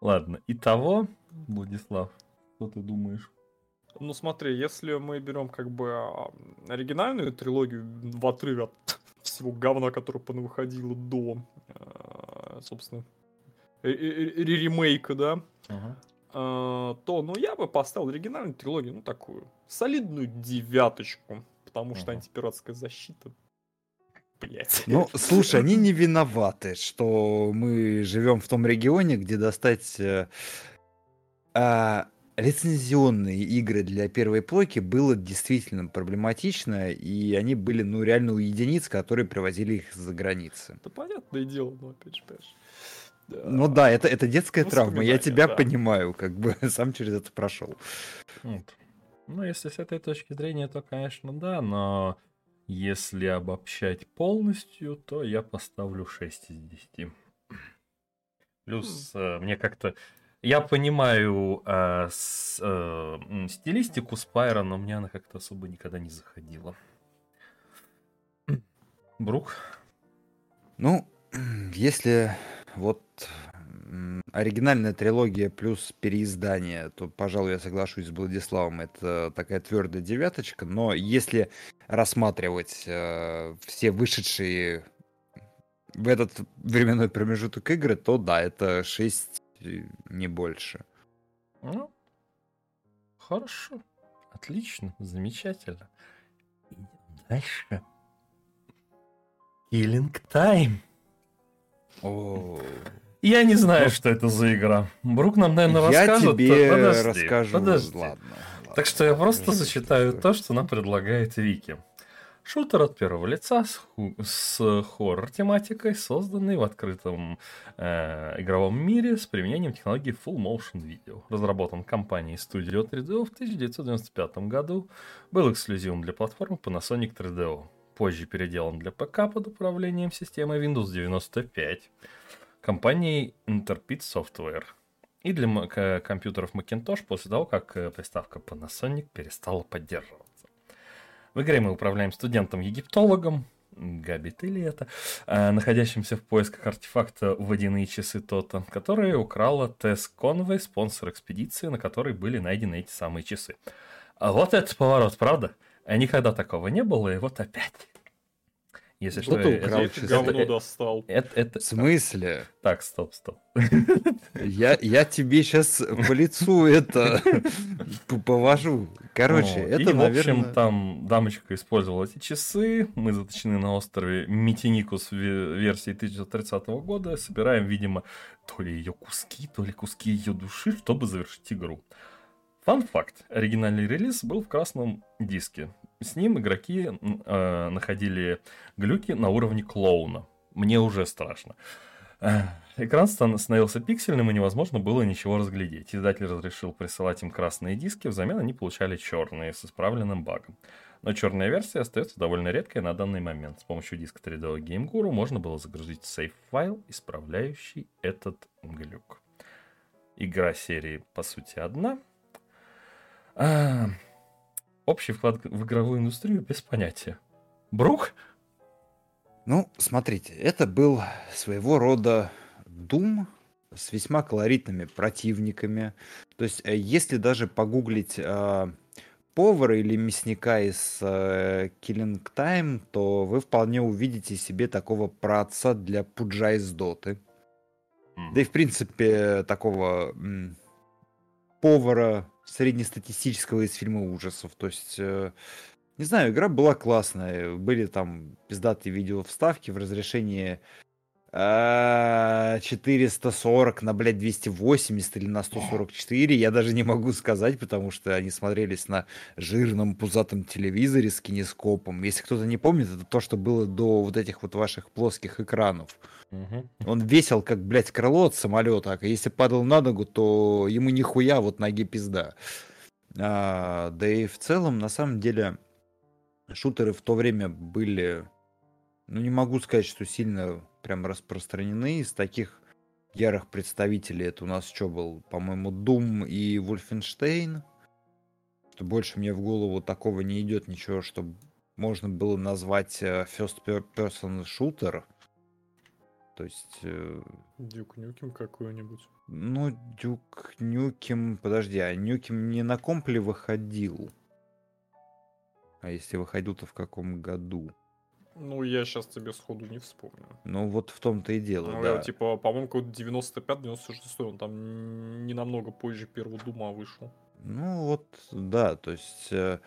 Ладно, итого, Владислав, что ты думаешь? Ну смотри, если мы берем как бы а, оригинальную трилогию в отрыве от всего говна, которое понавыходило до, э, собственно, ремейка, да, Ага. А, то, ну, я бы поставил оригинальную трилогию, ну, такую, солидную девяточку, потому что антипиратская защита, блять. Ну, слушай, они не виноваты, что мы живем в том регионе, где достать э, а, лицензионные игры для первой плойки было действительно проблематично, и они были, ну, реально у единиц, которые привозили их за границы. Да понятное дело, но опять же, понимаешь. Ну да, это, это детская травма, я тебя да. понимаю, как бы сам через это прошел. Вот. Ну, если с этой точки зрения, то, конечно, да, но если обобщать полностью, то я поставлю 6 из 10. Плюс э, мне как-то... Я понимаю э, с- э, стилистику Спайра, но мне она как-то особо никогда не заходила. Брук? Ну, если вот оригинальная трилогия плюс переиздание, то, пожалуй, я соглашусь с Владиславом, это такая твердая девяточка, но если рассматривать э, все вышедшие в этот временной промежуток игры, то да, это 6, не больше. Ну, хорошо. Отлично, замечательно. Идем дальше. Killing Time. Я не знаю, что это за игра. Брук нам, наверное, я расскажет. тебе Подожди, расскажу. подожди. Ладно, Так что я просто Подожди, зачитаю то, что нам предлагает Вики. Шутер от первого лица с, ху- с хоррор-тематикой, созданный в открытом э, игровом мире с применением технологии Full Motion Video. Разработан компанией Studio 3DO в 1995 году, был эксклюзивом для платформы Panasonic 3DO. Позже переделан для ПК под управлением системой Windows 95 компанией Interpret Software и для компьютеров Macintosh после того, как э, приставка Panasonic перестала поддерживаться. В игре мы управляем студентом-египтологом, Габит или это, э, находящимся в поисках артефакта «Водяные часы Тота», которые украла Тесс Конвей, спонсор экспедиции, на которой были найдены эти самые часы. А вот это поворот, правда? А никогда такого не было, и вот опять. Если Что ты украл это говно достал. это- это- В смысле? Так, стоп, стоп. Я, я тебе сейчас по лицу это повожу. Короче, Ну, это, и, в наверное... общем, там дамочка использовала эти часы. Мы заточены на острове Метиникус в ве- версии 1930 года. Собираем, видимо, то ли ее куски, то ли куски ее души, чтобы завершить игру. Фан факт. Оригинальный релиз был в красном диске. С ним игроки э, находили глюки на уровне клоуна. Мне уже страшно. Экран стан- становился пиксельным, и невозможно было ничего разглядеть. Издатель разрешил присылать им красные диски, взамен они получали черные с исправленным багом. Но черная версия остается довольно редкой на данный момент. С помощью диска 3D Game Guru можно было загрузить сейф-файл, исправляющий этот глюк. Игра серии, по сути, одна. А, общий вклад в игровую индустрию без понятия. Брук? Ну, смотрите, это был своего рода Doom с весьма колоритными противниками. То есть, э, если даже погуглить э, повара или мясника из э, Killing Time, то вы вполне увидите себе такого праотца для пуджа из Доты. Да и, в принципе, такого м, повара среднестатистического из фильма ужасов. То есть, э, не знаю, игра была классная. Были там пиздатые видео вставки в разрешении 440 на, блядь, 280 или на 144. Я даже не могу сказать, потому что они смотрелись на жирном пузатом телевизоре с кинескопом. Если кто-то не помнит, это то, что было до вот этих вот ваших плоских экранов. Он весил, как, блядь, крыло от самолета, а если падал на ногу, то ему нихуя вот ноги пизда. А, да и в целом, на самом деле, шутеры в то время были, ну не могу сказать, что сильно прям распространены. Из таких ярых представителей это у нас что был, по-моему, Doom и Wolfenstein. Что больше мне в голову такого не идет ничего, что можно было назвать э, first per- person shooter. То есть, э, Дюк Нюкем какой-нибудь. ну, Дюк Нюкем... Подожди, а Нюкем не на компле выходил? А если выходил, то в каком году? Ну, я сейчас тебе сходу не вспомню. Ну, вот в том-то и дело, Ну, да. я, типа, по-моему, какой-то 95-96, он там не намного позже первого Дума вышел. Ну, вот, да, то есть, э,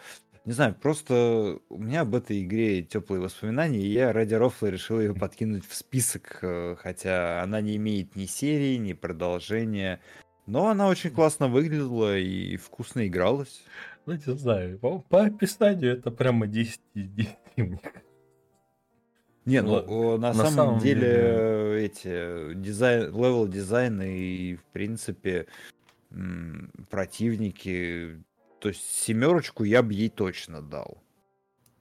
не знаю, просто у меня об этой игре теплые воспоминания, и я ради рофла решил ее подкинуть в список, э, хотя она не имеет ни серии, ни продолжения, но она очень классно выглядела и вкусно игралась. Ну, не знаю, по, по описанию это прямо 10 из 10. мне кажется. Не, ну о, на, На самом, самом деле, деле- э, эти дизайн, level design и, в принципе, противники, то есть семерочку я бы ей точно дал.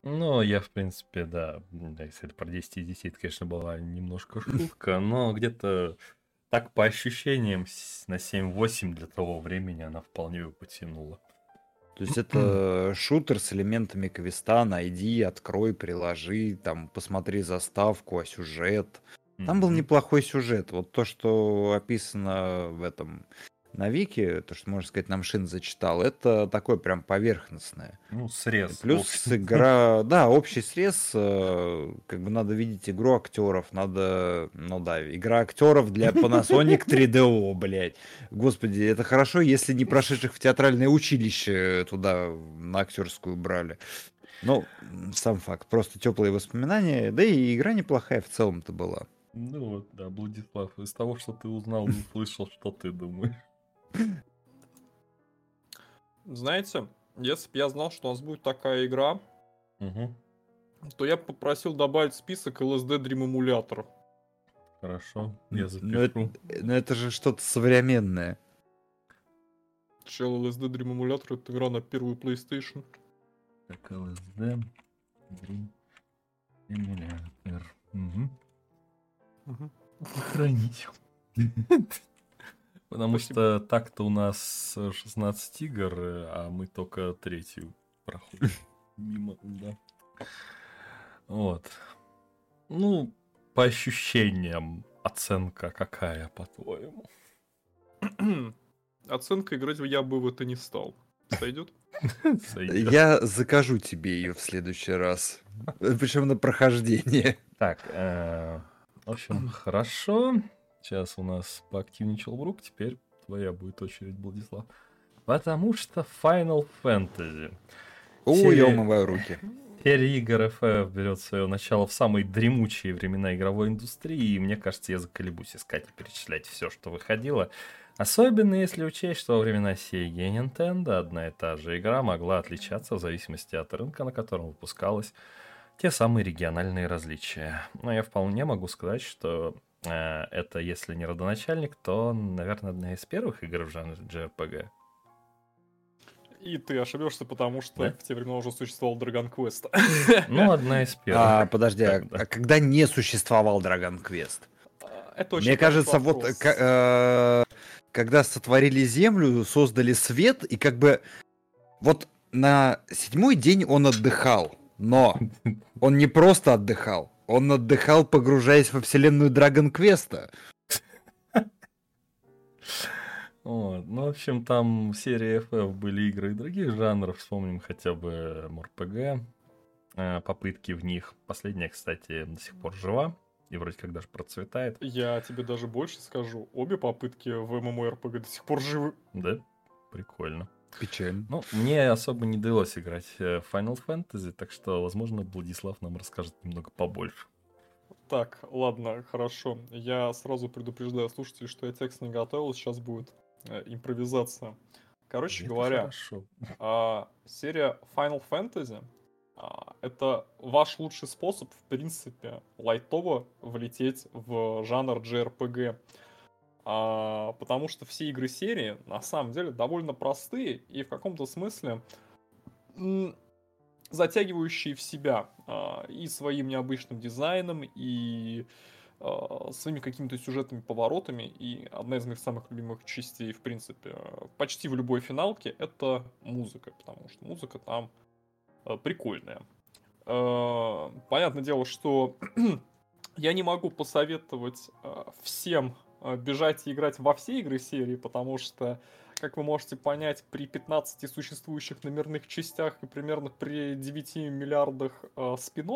Ну, я, в принципе, да, если это про 10 из 10, это, конечно, была немножко шутка, но где-то так по ощущениям на 7-8 для того времени она вполне ее потянула. То есть это шутер с элементами квеста, найди, открой, приложи, там, посмотри заставку, а сюжет. Там был неплохой сюжет. Вот то, что описано в этом на Вики, то, что, можно сказать, нам Шин зачитал, это такое прям поверхностное. Ну, срез. Плюс общий. игра, да, общий срез, э, как бы надо видеть игру актеров, надо, ну да, игра актеров для Panasonic 3DO, блядь. Господи, это хорошо, если не прошедших в театральное училище туда на актерскую брали. Ну, сам факт, просто теплые воспоминания, да и игра неплохая в целом-то была. Ну вот, да, Владислав, из того, что ты узнал, не слышал, что ты думаешь. Знаете, если бы я знал, что у нас будет такая игра, Мгм. то я бы попросил добавить список LSD Dream Emulator. Хорошо, я Ну, это, запишу. ну, это же что-то современное. Чел LSD Dream Emulator это игра на первую PlayStation. Так, LSD, Dream Emulator. Мгм. Хранить. Потому Спасибо. что так-то у нас э, 16 игр, а мы только третью проходим. Мимо, да. Вот. Ну, по ощущениям, оценка какая, по-твоему? Оценка играть я бы в это не стал. Сойдет? Я закажу тебе ее в следующий раз. Причем на прохождение. Так, э, в общем, хорошо. Сейчас у нас поактивничал Брук, теперь твоя будет очередь, Владислав. Потому что Final Fantasy. Ой, я умываю руки. Серия игр FF берет свое начало в самые дремучие времена игровой индустрии, и мне кажется, я заколебусь искать и перечислять все, что выходило. Особенно если учесть, что во времена Sega и Nintendo одна и та же игра могла отличаться в зависимости от рынка, на котором выпускалась, те самые региональные различия. Но я вполне могу сказать, что это, если не родоначальник, то, наверное, одна из первых игр в жанре JRPG. И ты ошибешься, потому что Да? в те времена уже существовал Dragon Quest. Ну, одна из первых. А, подожди, а, а когда не существовал Dragon Quest? Это очень Мне кажется, вот вопрос. ка- э, когда сотворили Землю, создали свет, и как бы вот на седьмой день он отдыхал, но он не просто отдыхал, он отдыхал, погружаясь во вселенную Dragon Quest. Вот. Ну, в общем, там в серии FF были игры и других жанров. Вспомним хотя бы MRPG, э, попытки в них. Последняя, кстати, до сих пор жива и вроде как даже процветает. Я тебе даже больше скажу. Обе попытки в MMORPG до сих пор живы. Да, прикольно. Печально. Ну, мне особо не довелось играть э, в Final Fantasy, так что, возможно, Владислав нам расскажет немного побольше. Так, ладно, хорошо. Я сразу предупреждаю слушателей, что я текст не готовил, сейчас будет э, импровизация. Короче Это говоря, хорошо. а, серия Final Fantasy а, это ваш лучший способ, в принципе, лайтово влететь в жанр JRPG. А, потому что все игры серии на самом деле довольно простые и в каком-то смысле затягивающие в себя а, и своим необычным дизайном, и а, своими какими-то сюжетными поворотами. И одна из моих самых любимых частей, в принципе, э, почти в любой финалке, это музыка, потому что музыка там э, прикольная. Э, Понятное дело, что я не могу посоветовать всем бежать и играть во все игры серии, потому что, как вы можете понять, при 15 существующих номерных частях и примерно при 9 миллиардах э, спин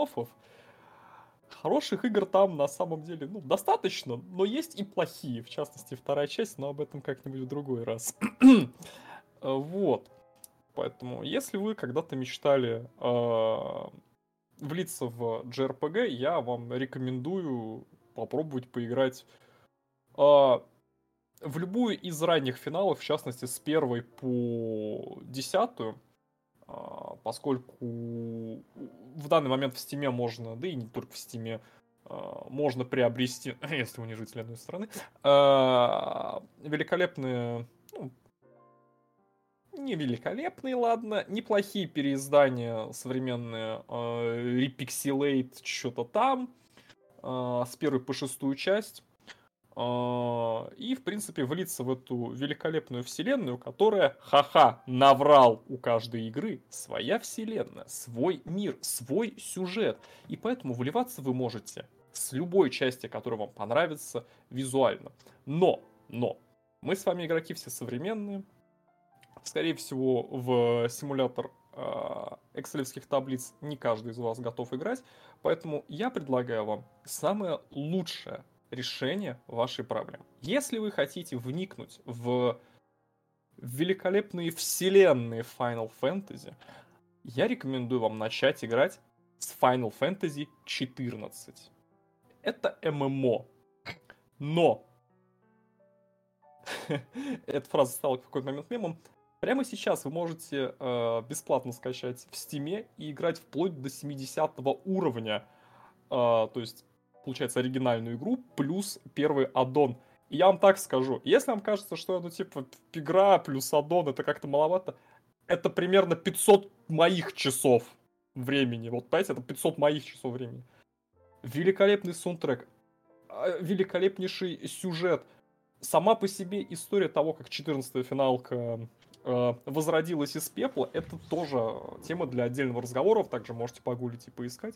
Хороших игр там на самом деле ну, достаточно, но есть и плохие. В частности, вторая часть, но об этом как-нибудь в другой раз. вот. Поэтому, если вы когда-то мечтали э, влиться в JRPG, я вам рекомендую попробовать поиграть э, в любую из ранних финалов, в частности, с первой по десятую, э, поскольку в данный момент в стиме можно, да и не только в стиме, э, можно приобрести, если вы не житель одной страны, великолепные ну, не великолепные, ладно, неплохие переиздания современные, Repixelate что-то там, с первой по шестую часть, и, в принципе, влиться в эту великолепную вселенную, которая, ха-ха, наврал у каждой игры своя вселенная, свой мир, свой сюжет, и поэтому вливаться вы можете с любой части, которая вам понравится визуально. Но, но, мы с вами игроки все современные, Скорее всего, в симулятор экселевских таблиц не каждый из вас готов играть, поэтому я предлагаю вам самое лучшее решение вашей проблемы. Если вы хотите вникнуть в великолепные вселенные Final Fantasy, я рекомендую вам начать играть с Final Fantasy 14. Это ММО. Но эта фраза стала в какой-то момент мемом. Прямо сейчас вы можете э, бесплатно скачать в Стиме и играть вплоть до 70 уровня. Э, то есть, получается, оригинальную игру плюс первый аддон. И я вам так скажу, если вам кажется, что ну, типа, игра плюс аддон это как-то маловато, это примерно 500 моих часов времени. Вот, понимаете, это 500 моих часов времени. Великолепный саундтрек, а, великолепнейший сюжет. Сама по себе история того, как 14-я финалка Э, возродилась из пепла, это тоже тема для отдельного разговора, также можете погулить и поискать.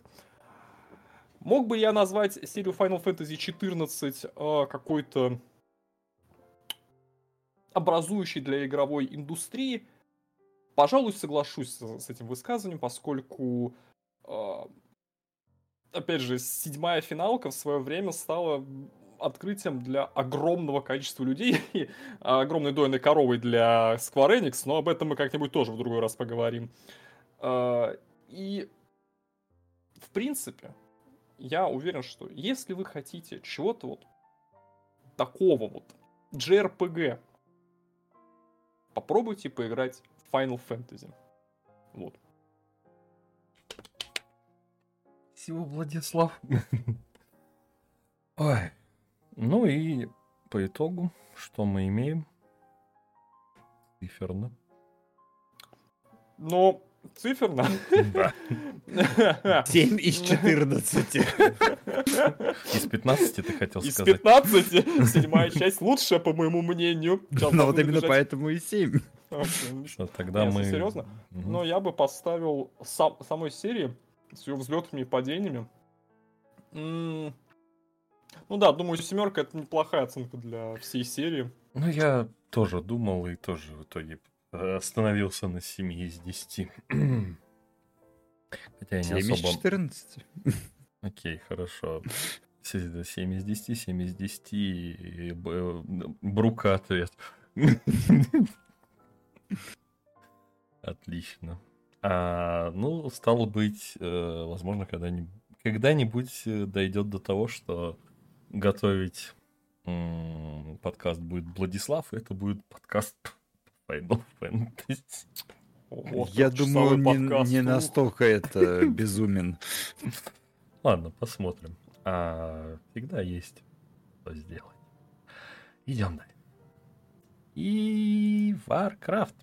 Мог бы я назвать серию Final Fantasy XIV э, какой-то образующей для игровой индустрии? Пожалуй, соглашусь с, с этим высказыванием, поскольку, э, опять же, седьмая финалка в свое время стала открытием для огромного количества людей, огромной дойной коровой для Square Enix, но об этом мы как-нибудь тоже в другой раз поговорим. А, и, в принципе, я уверен, что если вы хотите чего-то вот такого вот, JRPG, попробуйте поиграть в Final Fantasy. Вот. Спасибо, Владислав. Ой. Ну и по итогу, что мы имеем? Циферно. Ну, циферно. Да. 7 из 14. Из 15 ты хотел Из сказать. 15 седьмая часть лучшая, по моему мнению. Сейчас Ну вот именно поэтому и 7. Окей, ну, Что, тогда Нет, мы... серьезно? Мгм. Но я бы поставил сам, самой серии с ее взлетами и падениями. М, Ну да, думаю, семерка это неплохая оценка для всей серии. Ну, я тоже думал и тоже в итоге остановился на 7 из 10. Хотя я 7 не из особо... 14. Окей, хорошо. 7 из 10, 7 из 10, и б- Брука ответ. Отлично. А, ну, стало быть, э, возможно, когда-нибудь, когда-нибудь э, дойдет до того, что готовить подкаст будет Владислав, и это будет подкаст по Final Fantasy. Ого, Я думаю, не, подкаст. не Ух. настолько это безумен. Ладно, посмотрим. А, всегда есть что сделать. Идем далее. И Warcraft.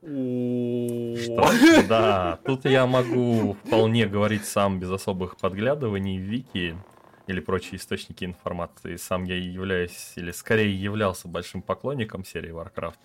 Что? Да, тут я могу вполне говорить сам без особых подглядываний в вики или прочие источники информации. Сам я являюсь, или скорее являлся большим поклонником серии Warcraft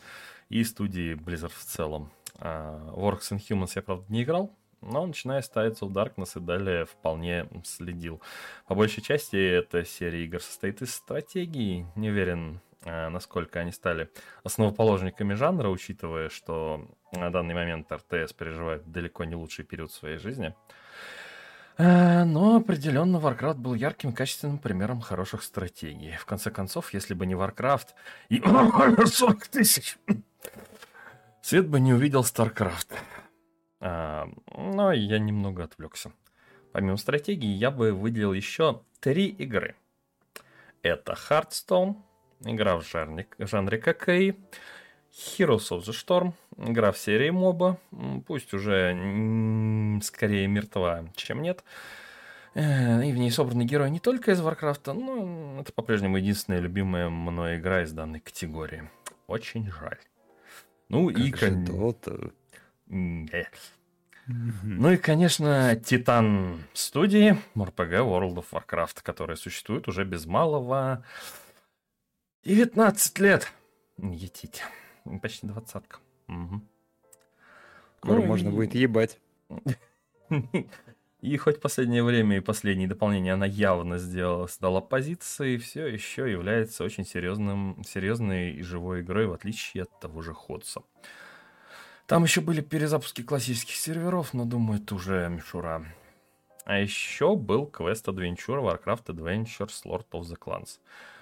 и студии Blizzard в целом. А, Works and Humans я, правда, не играл, но начиная с Tides of Darkness и далее вполне следил. По большей части эта серия игр состоит из стратегии. Не уверен, а, насколько они стали основоположниками жанра, учитывая, что на данный момент РТС переживает далеко не лучший период своей жизни. Э, Но определенно Warcraft был ярким качественным примером хороших стратегий. В конце концов, если бы не Warcraft и 40 тысяч, свет бы не увидел StarCraft. А, Но я немного отвлекся. Помимо стратегии, я бы выделил еще три игры. Это Hearthstone, игра в жанре, жанре ККИ, Heroes of the Storm, игра в серии моба, пусть уже скорее мертва, чем нет. Э, И в ней собраны герои не только из Варкрафта, но это по-прежнему единственная любимая мной игра из данной категории. Очень жаль. Ну и... Как же кон- э. Ну и, конечно, Титан студии RPG World of Warcraft, которая существует уже без малого 19 лет. Етить. Почти двадцатка. Мгм. Скоро Ну можно и- будет ебать. И хоть в последнее время и последние дополнения она явно сделала, сдала позиции, все еще является очень серьезным, серьезной и живой игрой, в отличие от того же Ходса. Там еще были перезапуски классических серверов, но думаю, это уже мишура. А еще был квест Adventure Warcraft Adventures Lord of the Clans.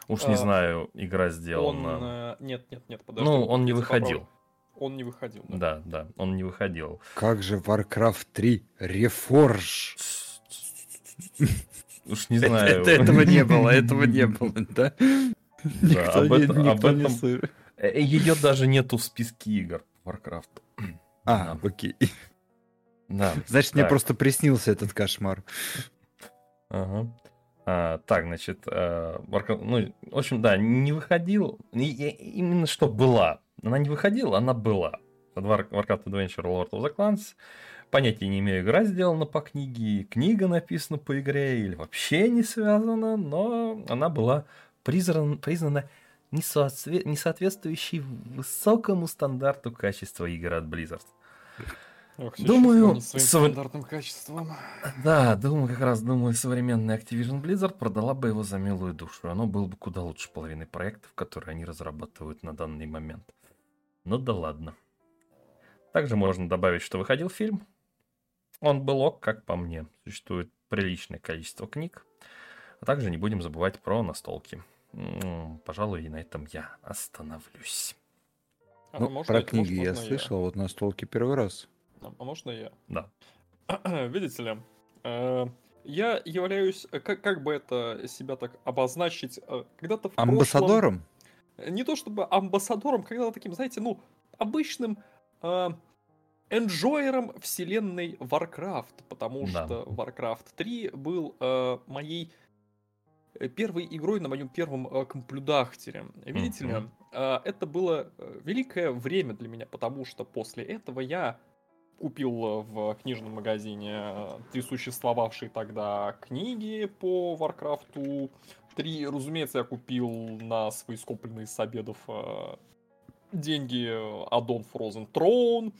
Уж не А, знаю, игра Он... сделана. э, Нет, нет, нет, подожди. Ну, он не выходил. поправлю. Он не выходил, да. Да, да, он не выходил. Как же Warcraft 3 Reforge? Уж не знаю. это- Этого не было, этого не было, да? Да, об не- этом- об никто не этом- слышал. Ее даже нету в списке игр Warcraft. А, Да. окей. Да. Значит, мне просто приснился этот кошмар. Ага. А, так, значит, э, Warcraft, ну, в общем, да, не выходил, и- и- именно что была. Она не выходила, она была. War- Warcraft Adventure Lord of the Clans. Понятия не имею, игра сделана по книге, книга написана по игре или вообще не связана, но она была признана, признана несоотве- несоответствующей высокому стандарту качества игр от Blizzard. Ох, Думаю, своим сов- стандартным качеством. Да, думаю, как раз думаю, современная Activision Blizzard продала бы его за милую душу. Оно было бы куда лучше половины проектов, которые они разрабатывают на данный момент. Ну да ладно. Также можно добавить, что выходил фильм. Он был ок, как по мне. Существует приличное количество книг. А также не будем забывать про настолки. Пожалуй, и на этом я остановлюсь. А Ну, можно про я- книги может, я можно слышал, вот на столке первый раз. А а можно я? Да. Видите ли, э, я являюсь, э, как, как бы это себя так обозначить, э, когда-то в прошлом- Амбассадором? Не то чтобы амбассадором, когда таким, знаете, ну, обычным э, энджойером вселенной Warcraft, потому Да. что Warcraft 3 был э, моей э, первой игрой на моем первом э, комплюдахтере. Видите ли, Мгм. э, это было э, великое время для меня, потому что после этого я купил э, в книжном магазине три существовавшие тогда книги по Warcraft 3. Разумеется, я купил на свои скопленные с обедов э, деньги э, аддон Frozen Throne.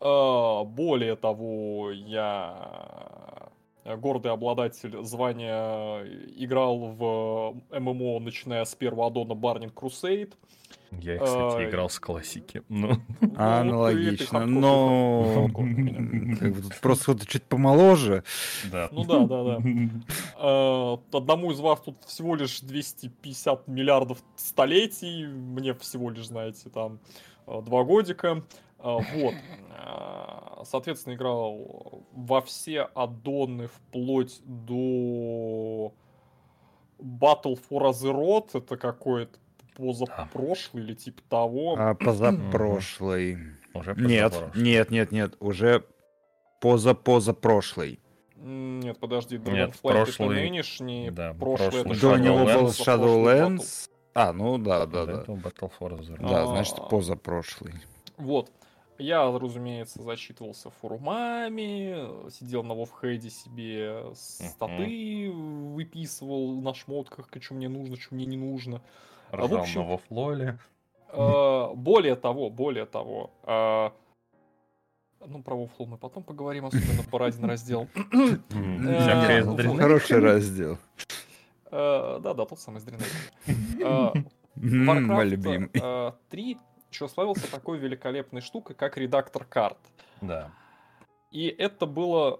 Э, Более того, я э, гордый обладатель звания э, играл в ММО, начиная с первого аддона Burning Crusade. Я, кстати, А, играл с классики. Ну, Ну, Аналогично, ты но... просто кто-то чуть помоложе. да. Ну да, да, да. Э, Одному из вас тут всего лишь 250 миллиардов столетий, мне всего лишь, знаете, там э, два годика. Э, Вот. Соответственно, играл во все аддоны вплоть до Battle for Azeroth. Это какой-то позапрошлый или типа того. А позапрошлый. Уже Нет, позапрошлый. нет, нет, нет, уже поза-позапрошлый. Нет, подожди, Нет, Dragonflight прошлый- это нынешний, да, прошлый это прошлый До него был Shadowlands. А, ну да, да, да. этого Battle for Azeroth. Да, А. значит, позапрошлый. Вот. Я, разумеется, зачитывался форумами, сидел на Вовхеде себе статы, выписывал на шмотках, что мне нужно, что мне не нужно. Ржал в общем- Вофлоле. Э, Более того, более того, э, ну, про Вофлу мы потом поговорим, особенно про один раздел. Э, дрянные. Хороший раздел. Э, Да-да, тот самый с. Э, Warcraft любимый. э, 3 еще славился такой великолепной штукой, как редактор карт. Да. И это было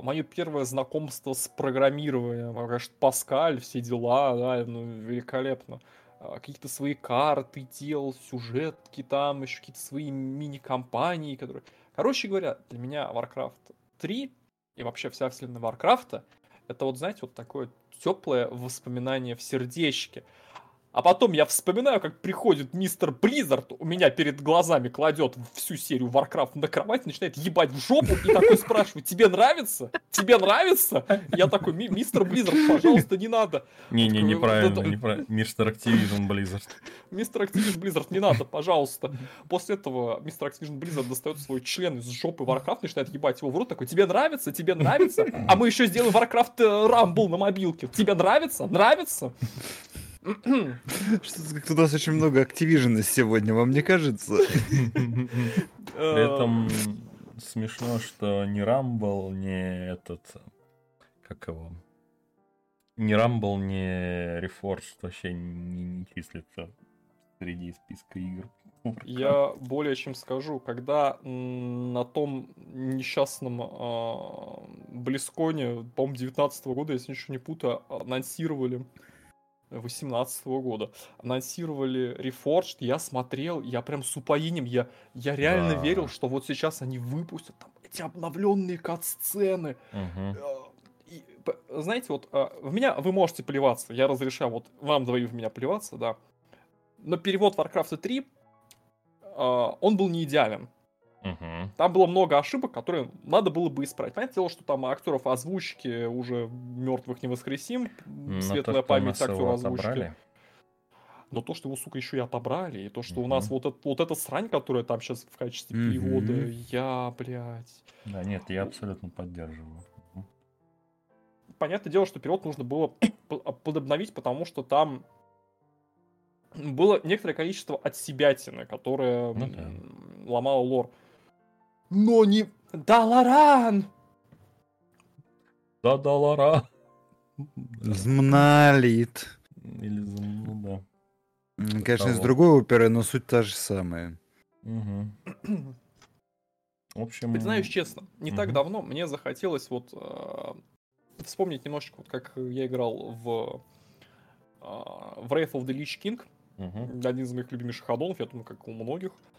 э, мое первое знакомство с программированием. Конечно, Паскаль, все дела, да, ну, великолепно. Э, какие-то свои карты делал, сюжетки там, еще какие-то свои мини-компании, которые... Короче говоря, для меня Warcraft 3 и вообще вся вселенная Warcraft это вот, знаете, вот такое теплое воспоминание в сердечке. А потом я вспоминаю, как приходит мистер Blizzard, у меня перед глазами кладет всю серию Warcraft на кровать, начинает ебать в жопу и такой спрашивает, тебе нравится? Тебе нравится? Я такой, мистер Blizzard, пожалуйста, не надо. Не-не, неправильно, неправильно. Мистер Activision Blizzard. Мистер Activision Blizzard, не надо, пожалуйста. После этого мистер Activision Blizzard достает свой член из жопы Warcraft, начинает ебать его в рот, такой, тебе нравится? Тебе нравится? А мы еще сделаем Warcraft Rumble на мобилке. Тебе нравится? Нравится? Что-то у нас очень много активижена сегодня, вам не кажется? При этом смешно, что ни Рамбл, ни этот... Как его? Ни Рамбл, ни Reforged вообще не, не числится среди списка игр. Я более чем скажу, когда на том несчастном э, Близконе, по-моему, 19 года, если ничего не путаю, анонсировали 2018 года анонсировали Reforged, я смотрел, я прям с упоением, я, я реально да. верил, что вот сейчас они выпустят там эти обновленные кат-сцены. Угу. И, знаете, вот а, в меня вы можете плеваться, я разрешаю вот вам двоим в меня плеваться, да. Но перевод Warcraft 3, а, он был не идеален. Угу. Там было много ошибок, которые надо было бы исправить. Понятное дело, что там актеров озвучки уже мертвых не воскресим. Но Светлая то, память актера озвучки. Отобрали. Но то, что его, сука, еще и отобрали, и то, что mm у нас вот, это, вот эта срань, которая там сейчас в качестве mm перевода, я, блядь. Да, нет, я абсолютно поддерживаю. Понятное дело, что перевод нужно было подобновить, потому что там было некоторое количество отсебятины, которое ну, да. ломало лор но не Даларан! Да, Далара. Змналит. Или ну да. Конечно, из другой оперы, но суть та же самая. Угу. В общем... Признаюсь честно, не угу. так давно мне захотелось вот э, вспомнить немножечко, вот как я играл в, э, в Wrath of the Lich King. Угу. Один из моих любимейших аддонов, я думаю, как у многих. А,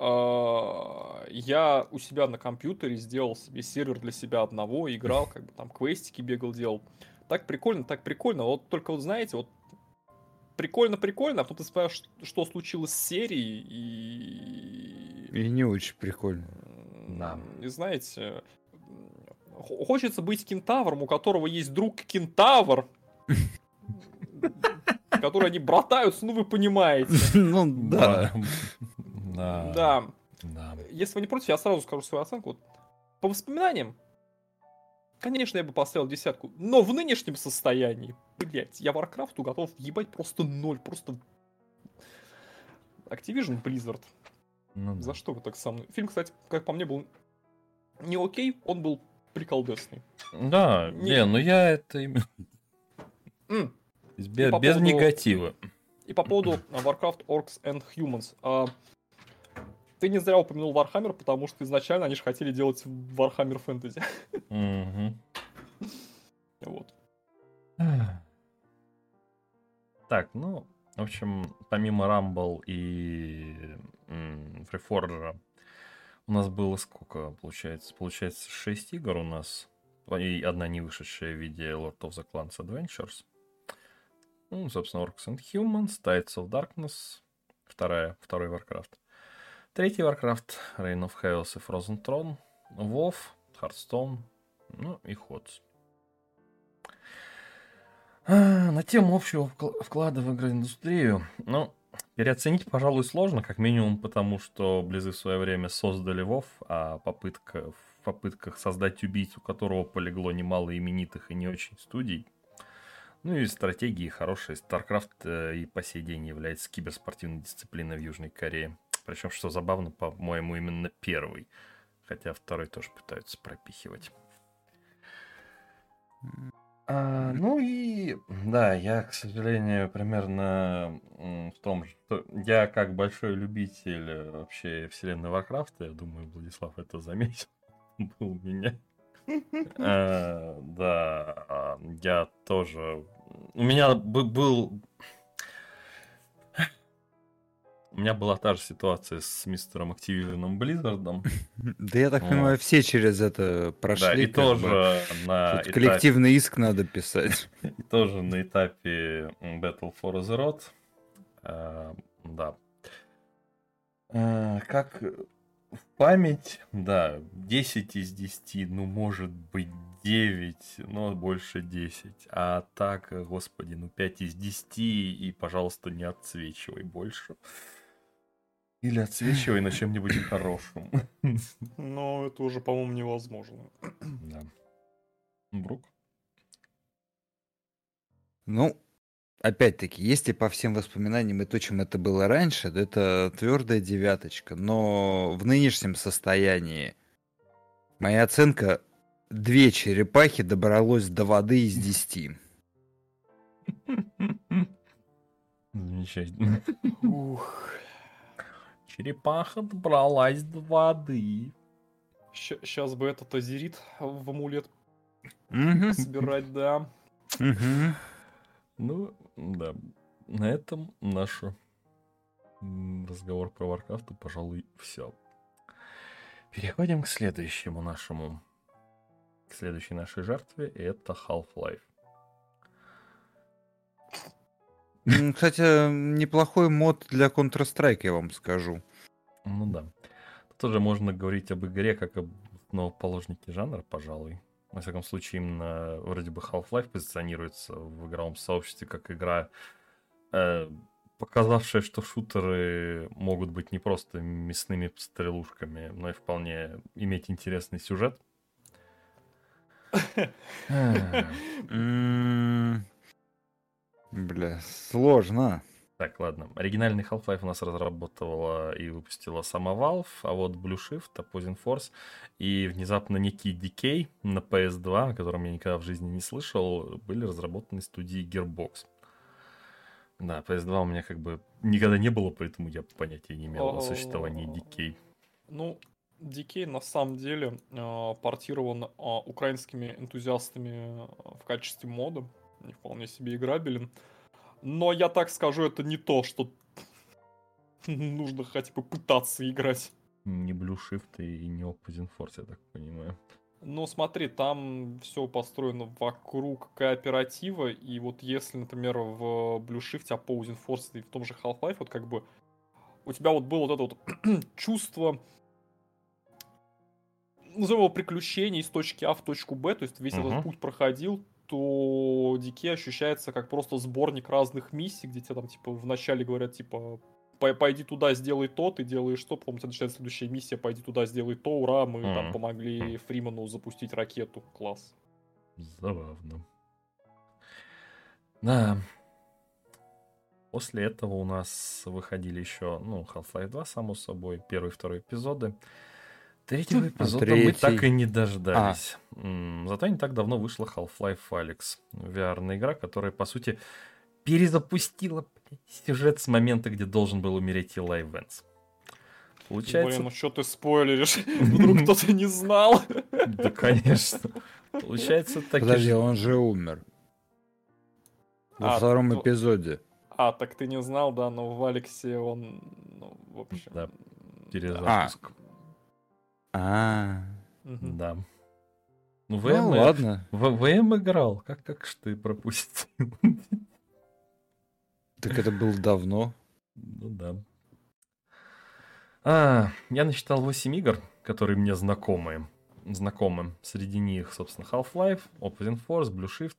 я у себя на компьютере сделал себе сервер для себя одного, играл, как бы там квестики бегал, делал. Так прикольно, так прикольно. Вот только вот знаете, вот прикольно-прикольно, а потом ты спрашиваешь, что случилось с серией, и... И не очень прикольно. Да. И знаете, хочется быть кентавром, у которого есть друг кентавр, который они братаются, ну вы понимаете. Ну да. Да. Да. да. Если вы не против, я сразу скажу свою оценку. Вот, по воспоминаниям, конечно, я бы поставил десятку, но в нынешнем состоянии, блять, я Warcraft готов ебать просто ноль, просто... Activision Blizzard. Ну, да. За что вы так со мной? Фильм, кстати, как по мне, был не окей, он был приколдесный. Да, не, не ну я это именно... Mm. Без, без поводу... негатива. И по поводу Warcraft Orcs and Humans. А, ты не зря упомянул Warhammer, потому что изначально они же хотели делать Warhammer Fantasy. Вот. Так, ну, в общем, помимо Rumble и Freeforger, у нас было сколько, получается? Получается, 6 игр у нас. И одна не вышедшая в виде Lord of the Clans Adventures. Ну, собственно, Orcs and Humans, Tides of Darkness, вторая, второй Warcraft. Третий Warcraft, Reign of Chaos и Frozen Throne, WoW, Hearthstone, ну и Ходс. На тему общего вклада в игроиндустрию, ну, переоценить, пожалуй, сложно, как минимум потому, что Близы в свое время создали WoW, а попытка, в попытках создать убийцу, которого полегло немало именитых и не очень студий, ну и стратегии хорошие. StarCraft э, и по сей день является киберспортивной дисциплиной в Южной Корее. Причем, что забавно, по-моему, именно первый. Хотя второй тоже пытаются пропихивать. А, ну и да, я, к сожалению, примерно в том же, что я как большой любитель вообще вселенной Варкрафта, я думаю, Владислав это заметил. был у меня. Э, Да, я тоже... У меня бы- был... У меня была та же ситуация с мистером Activision Близзардом. Да я так понимаю, все через это Да, прошли. и как бы. тоже на коллективный иск надо писать. И тоже на этапе Battle for Azeroth. Э, да. Э, как в память, да, 10 из 10, ну, может быть, 9, но больше 10. А так, господи, ну, 5 из 10, и, пожалуйста, не отсвечивай больше. Или отсвечивай на чем-нибудь хорошем. Но это уже, по-моему, невозможно. Да. Брук? Ну, опять-таки, если по всем воспоминаниям и то, чем это было раньше, то это твердая девяточка. Но в нынешнем состоянии моя оценка две черепахи добралось до воды из десяти. Замечательно. Ух. Черепаха добралась до воды. Сейчас бы этот азерит в амулет собирать, да. Ну, да. На этом наш разговор про Warcraft, пожалуй, все. Переходим к следующему нашему, к следующей нашей жертве, это Half-Life. Кстати, неплохой мод для Counter-Strike, я вам скажу. Ну да. Тут тоже можно говорить об игре как об основоположнике жанра, пожалуй. Во всяком случае, именно вроде бы Half-Life позиционируется в игровом сообществе как игра, э, показавшая, что шутеры могут быть не просто мясными стрелушками, но и вполне иметь интересный сюжет. А, Бля, сложно. Так, ладно. Оригинальный Half-Life у нас разработала и выпустила сама Valve, а вот Blue Shift, Opposing Force и внезапно некий Decay на PS2, о котором я никогда в жизни не слышал, были разработаны студией Gearbox. Да, PS2 у меня как бы никогда не было, поэтому я понятия не имел о существовании Decay. Ну, Decay на самом деле э, портирован э, украинскими энтузиастами э, в качестве мода. Не вполне себе играбелен. Но я так скажу, это не то, что нужно хотя бы пытаться играть. Не Blue Shift и не Opposing Force, я так понимаю. Ну, смотри, там все построено вокруг кооператива, и вот если, например, в Blue Shift, Opposing Force и в том же Half-Life, вот как бы у тебя вот было вот это вот чувство назовем его приключений из точки А в точку Б, то есть весь Мгм. этот путь проходил, то Дике ощущается как просто сборник разных миссий, где тебе там, типа, вначале говорят, типа, «Пой- пойди туда, сделай то, ты делаешь то, потом у тебя начинается следующая миссия, пойди туда, сделай то, ура, мы там Мгм. помогли Фриману запустить ракету, класс. Забавно. Да. После этого у нас выходили еще, ну, Half-Life 2, само собой, первый и второй эпизоды. Третьего эпизода мы третий. так и не дождались. М, Зато не так давно вышла Half-Life Alyx. VR игра, которая, по сути, перезапустила сюжет с момента, где должен был умереть Илай Венс. Получается, Блин, ну что ты спойлеришь? Вдруг кто-то не знал? да, конечно. Получается, так Подожди, он же умер. Во А, втором то- эпизоде. А, так ты не знал, да, но в Алексе он, ну, в общем... Да, перезапуск. А. Да. Ну, ну ВМ, ладно. в ВМ играл. Как, как ж ты пропустил? Так это было давно. Ну да. А, я насчитал 8 игр, которые мне знакомы. Знакомы. Среди них, собственно, Half-Life, Opposing Force, Blue Shift,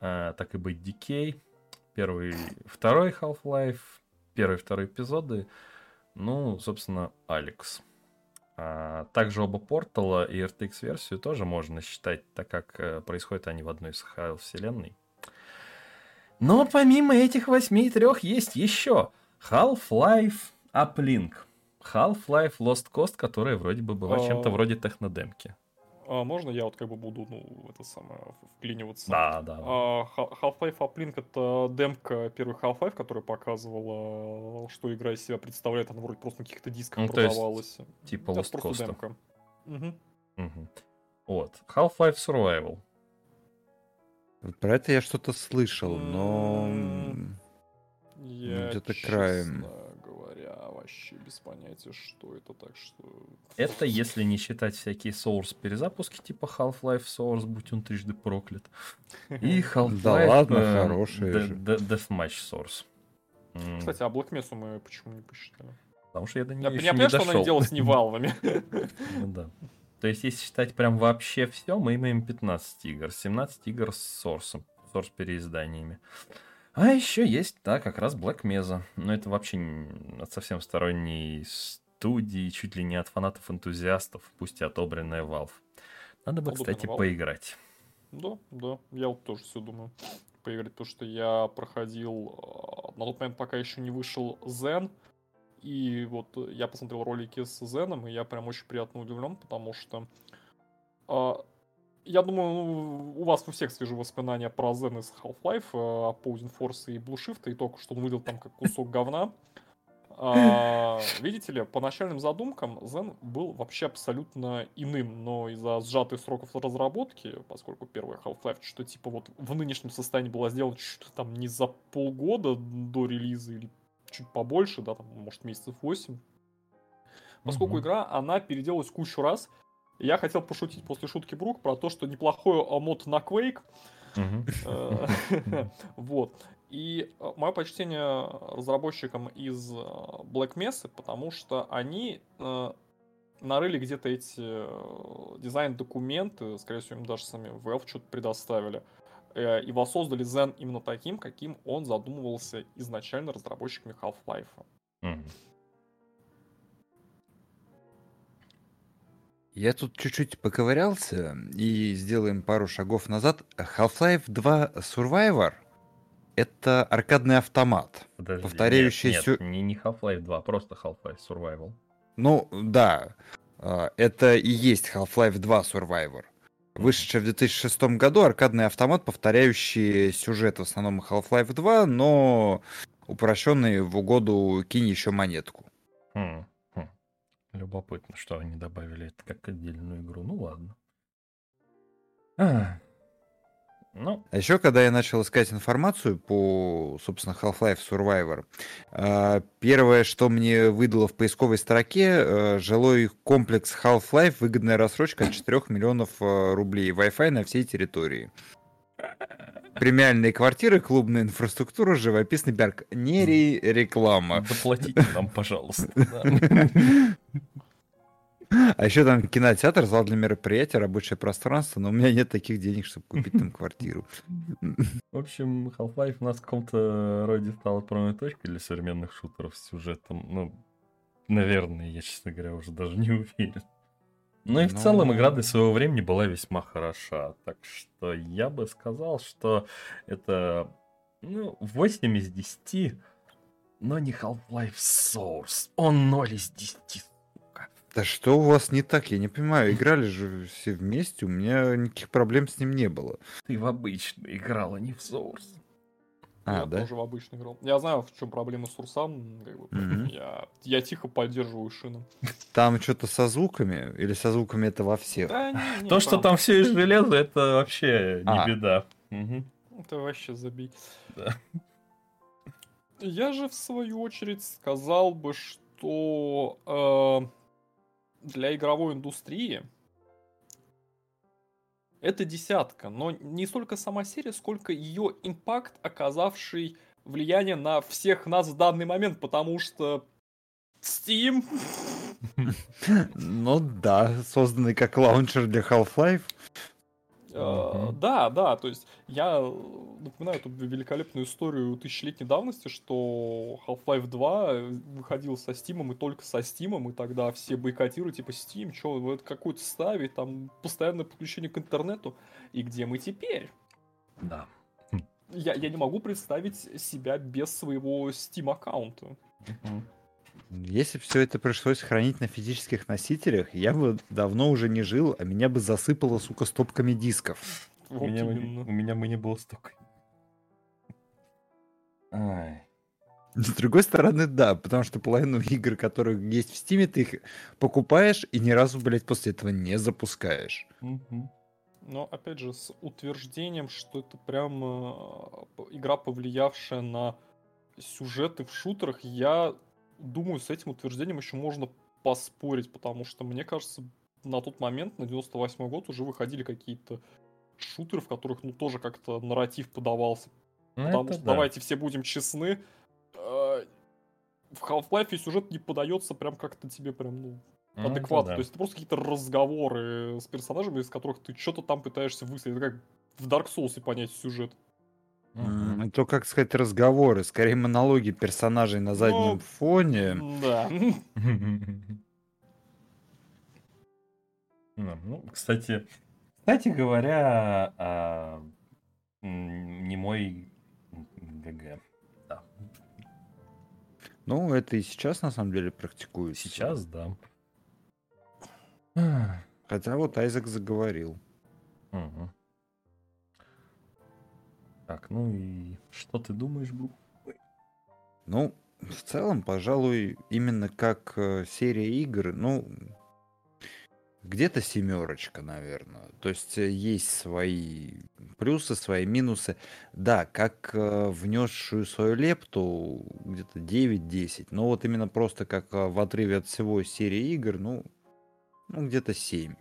а, так и быть Decay, первый, второй Half-Life, первый, второй эпизоды, ну, собственно, Алекс. А, также оба Портала и RTX-версию тоже можно считать, так как э, происходят они в одной из файл вселенной. Но помимо этих восьми и трех есть еще Half-Life Uplink. Half-Life Lost Coast, которая вроде бы была А. чем-то вроде технодемки. А можно я вот как бы буду, ну, это самое, вклиниваться? Да, да. А, Ха- Half-Life Uplink это демка первый Half-Life, которая показывала, что игра из себя представляет. Она вроде просто на каких-то дисках Ну, то есть, продавалась. Типа Lost просто демка. Мгм. Мгм. Вот. Half-Life Survival. Про это я что-то слышал, но... М, Я, где-то честно краем. говоря, вообще без понятия, что это, так что... Это если не считать всякие Source перезапуски типа Half-Life Source, будь он трижды проклят. И Half-Life ладно, э, хорошие же. Deathmatch Source. Кстати, а Black Mesa мы почему не посчитали? Потому что я до Я, нее я еще не понимаю, что она не дошел. делалась не валвами. Ну да. То есть, если считать прям вообще все, мы имеем 15 игр. 17 игр с Source, Source переизданиями. А еще есть, да, как раз Black Mesa. Но это вообще от совсем сторонней студии, чуть ли не от фанатов-энтузиастов, пусть и отобранная Valve. Надо бы, Одобренная кстати, Valve. поиграть. Да, да, я вот тоже все думаю поиграть, потому что я проходил, э, на тот момент пока еще не вышел Zen, и вот э, я посмотрел ролики с Зеном, и я прям очень приятно удивлен, потому что а, я думаю, ну, у вас у всех свежие воспоминания про Zen из Half-Life, э, Opposing Force и Blue Shift, и только что он выглядел там как кусок говна. А, видите ли, по начальным задумкам Zen был вообще абсолютно иным, но из-за сжатых сроков разработки, поскольку первая Half-Life что типа вот в нынешнем состоянии была сделана что-то там не за полгода до релиза или чуть побольше, да, там, может, месяцев 8. Поскольку Мгм. игра, она переделалась кучу раз, я хотел пошутить после шутки Брук про то, что неплохой мод на Quake. Э, Вот. И мое почтение разработчикам из э, Black Mesa, потому что они э, нарыли где-то эти э, дизайн-документы, скорее всего, им даже сами Valve что-то предоставили, э, и воссоздали Zen именно таким, каким он задумывался изначально разработчиками Half-Life. Мгм. Я тут чуть-чуть поковырялся и сделаем пару шагов назад. Half-Life 2 Survivor — это аркадный автомат. Подожди, Повторяющий нет, нет, не, не Half-Life 2, просто Half-Life Survival. Ну, да, а, это и есть Half-Life 2 Survivor. Вышедший в 2006 году аркадный автомат, повторяющий сюжет в основном Half-Life 2, но упрощенный в угоду кинь еще монетку. Хм. Любопытно, что они добавили это как отдельную игру. Ну ладно. А, Ну, А еще, когда я начал искать информацию по, собственно, Half-Life Survivor, а, первое, что мне выдало в поисковой строке, э, жилой комплекс Half-Life, выгодная рассрочка от 4 миллионов э, рублей, Wi-Fi на всей территории. Премиальные квартиры, клубная инфраструктура, живописный парк. Не ре- реклама. заплатите нам, пожалуйста. А еще там кинотеатр, зал для мероприятия, рабочее пространство, но у меня нет таких денег, чтобы купить там квартиру. В общем, Half-Life у нас в каком-то роде стал отправной точкой для современных шутеров с сюжетом. Ну, наверное, я, честно говоря, уже даже не уверен. Ну и в Ну. целом игра для своего времени была весьма хороша. Так что я бы сказал, что это ну, 8 из 10, но не Half-Life Source. Он 0 из 10. Да что у вас не так? Я не понимаю, играли же все вместе, у меня никаких проблем с ним не было. Ты в обычный играл, а не в Source. А, я да? тоже в обычный играл. Я знаю, в чем проблема с Урсом. Как бы, Мгм. я, я тихо поддерживаю шину. Там что-то со звуками? Или со звуками это во всех? Да, не, не, То, что там все из железа, это вообще не А. беда. Мгм. Это вообще забей. Да. Я же, в свою очередь, сказал бы, что э, для игровой индустрии это десятка, но не столько сама серия, сколько ее импакт, оказавший влияние на всех нас в данный момент, потому что Steam Ну да, созданный как лаунчер для Half-Life. Мгм. Да, да, то есть я э, напоминаю эту великолепную историю тысячелетней давности, что Half-Life 2 выходил со Steam и только со Steam, и тогда все бойкотируют, типа, Steam, что вы это какой-то ставить, там постоянное подключение к интернету, и где мы теперь? Да. Я, я не могу представить себя без своего Steam аккаунта. Если бы все это пришлось хранить на физических носителях, я бы давно уже не жил, а меня бы засыпало, сука, стопками дисков. У Вот меня, бы- именно. у меня бы не было столько. Ай. С другой стороны, да, потому что половину игр, которые есть в Стиме, ты их покупаешь и ни разу, блядь, после этого не запускаешь. Мгм. Но опять же, с утверждением, что это прям э, игра, повлиявшая на сюжеты в шутерах, я думаю, с этим утверждением еще можно поспорить, потому что, мне кажется, на тот момент, на 98 год, уже выходили какие-то шутеры, в которых, ну, тоже как-то нарратив подавался. Ну, Потому что, да. давайте все будем честны, э, в Half-Life сюжет не подается прям как-то тебе прям, ну, Ну, адекватно. да. То есть это просто какие-то разговоры с персонажами, из которых ты что-то там пытаешься высветить. Это как в Dark Souls понять сюжет. Мгм. М, То, как сказать, разговоры, скорее монологи персонажей на заднем Ну, фоне. Да. Ну, кстати, кстати говоря, а, не мой ГГ. Да. Ну, это и сейчас, на самом деле, практикуется. Сейчас, да. Хотя вот Айзек заговорил. Мгм. Так, ну и что ты думаешь, Бу? Ну, в целом, пожалуй, именно как э, серия игр, ну, где-то семерочка, наверное. То есть э, есть свои плюсы, свои минусы. Да, как э, внесшую свою лепту, где-то 9-10. Но вот именно просто как в отрыве от всего серии игр, ну, ну где-то 7.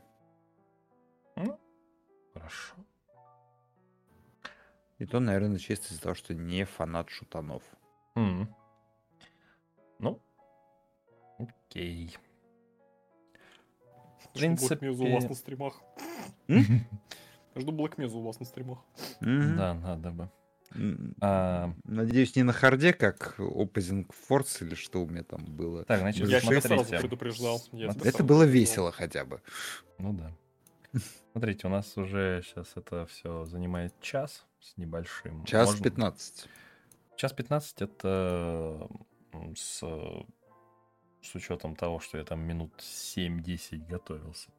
Хорошо. И то, наверное, чисто из-за того, что не фанат шутанов. М. Ну, окей. Жду Black принципе- Mesa у вас на стримах. Жду Black Mesa у вас на стримах. Да, надо бы. А, Надеюсь, не на харде, как Opposing Force или что у меня там было. так, значит, Я тебя смотрите. сразу предупреждал. Я Это сразу было весело хотя бы. Ну да. Смотрите, у нас уже сейчас это все занимает час с небольшим. Час Можно- 15. Час 15 это с, с учетом того, что я там минут 7-10 готовился.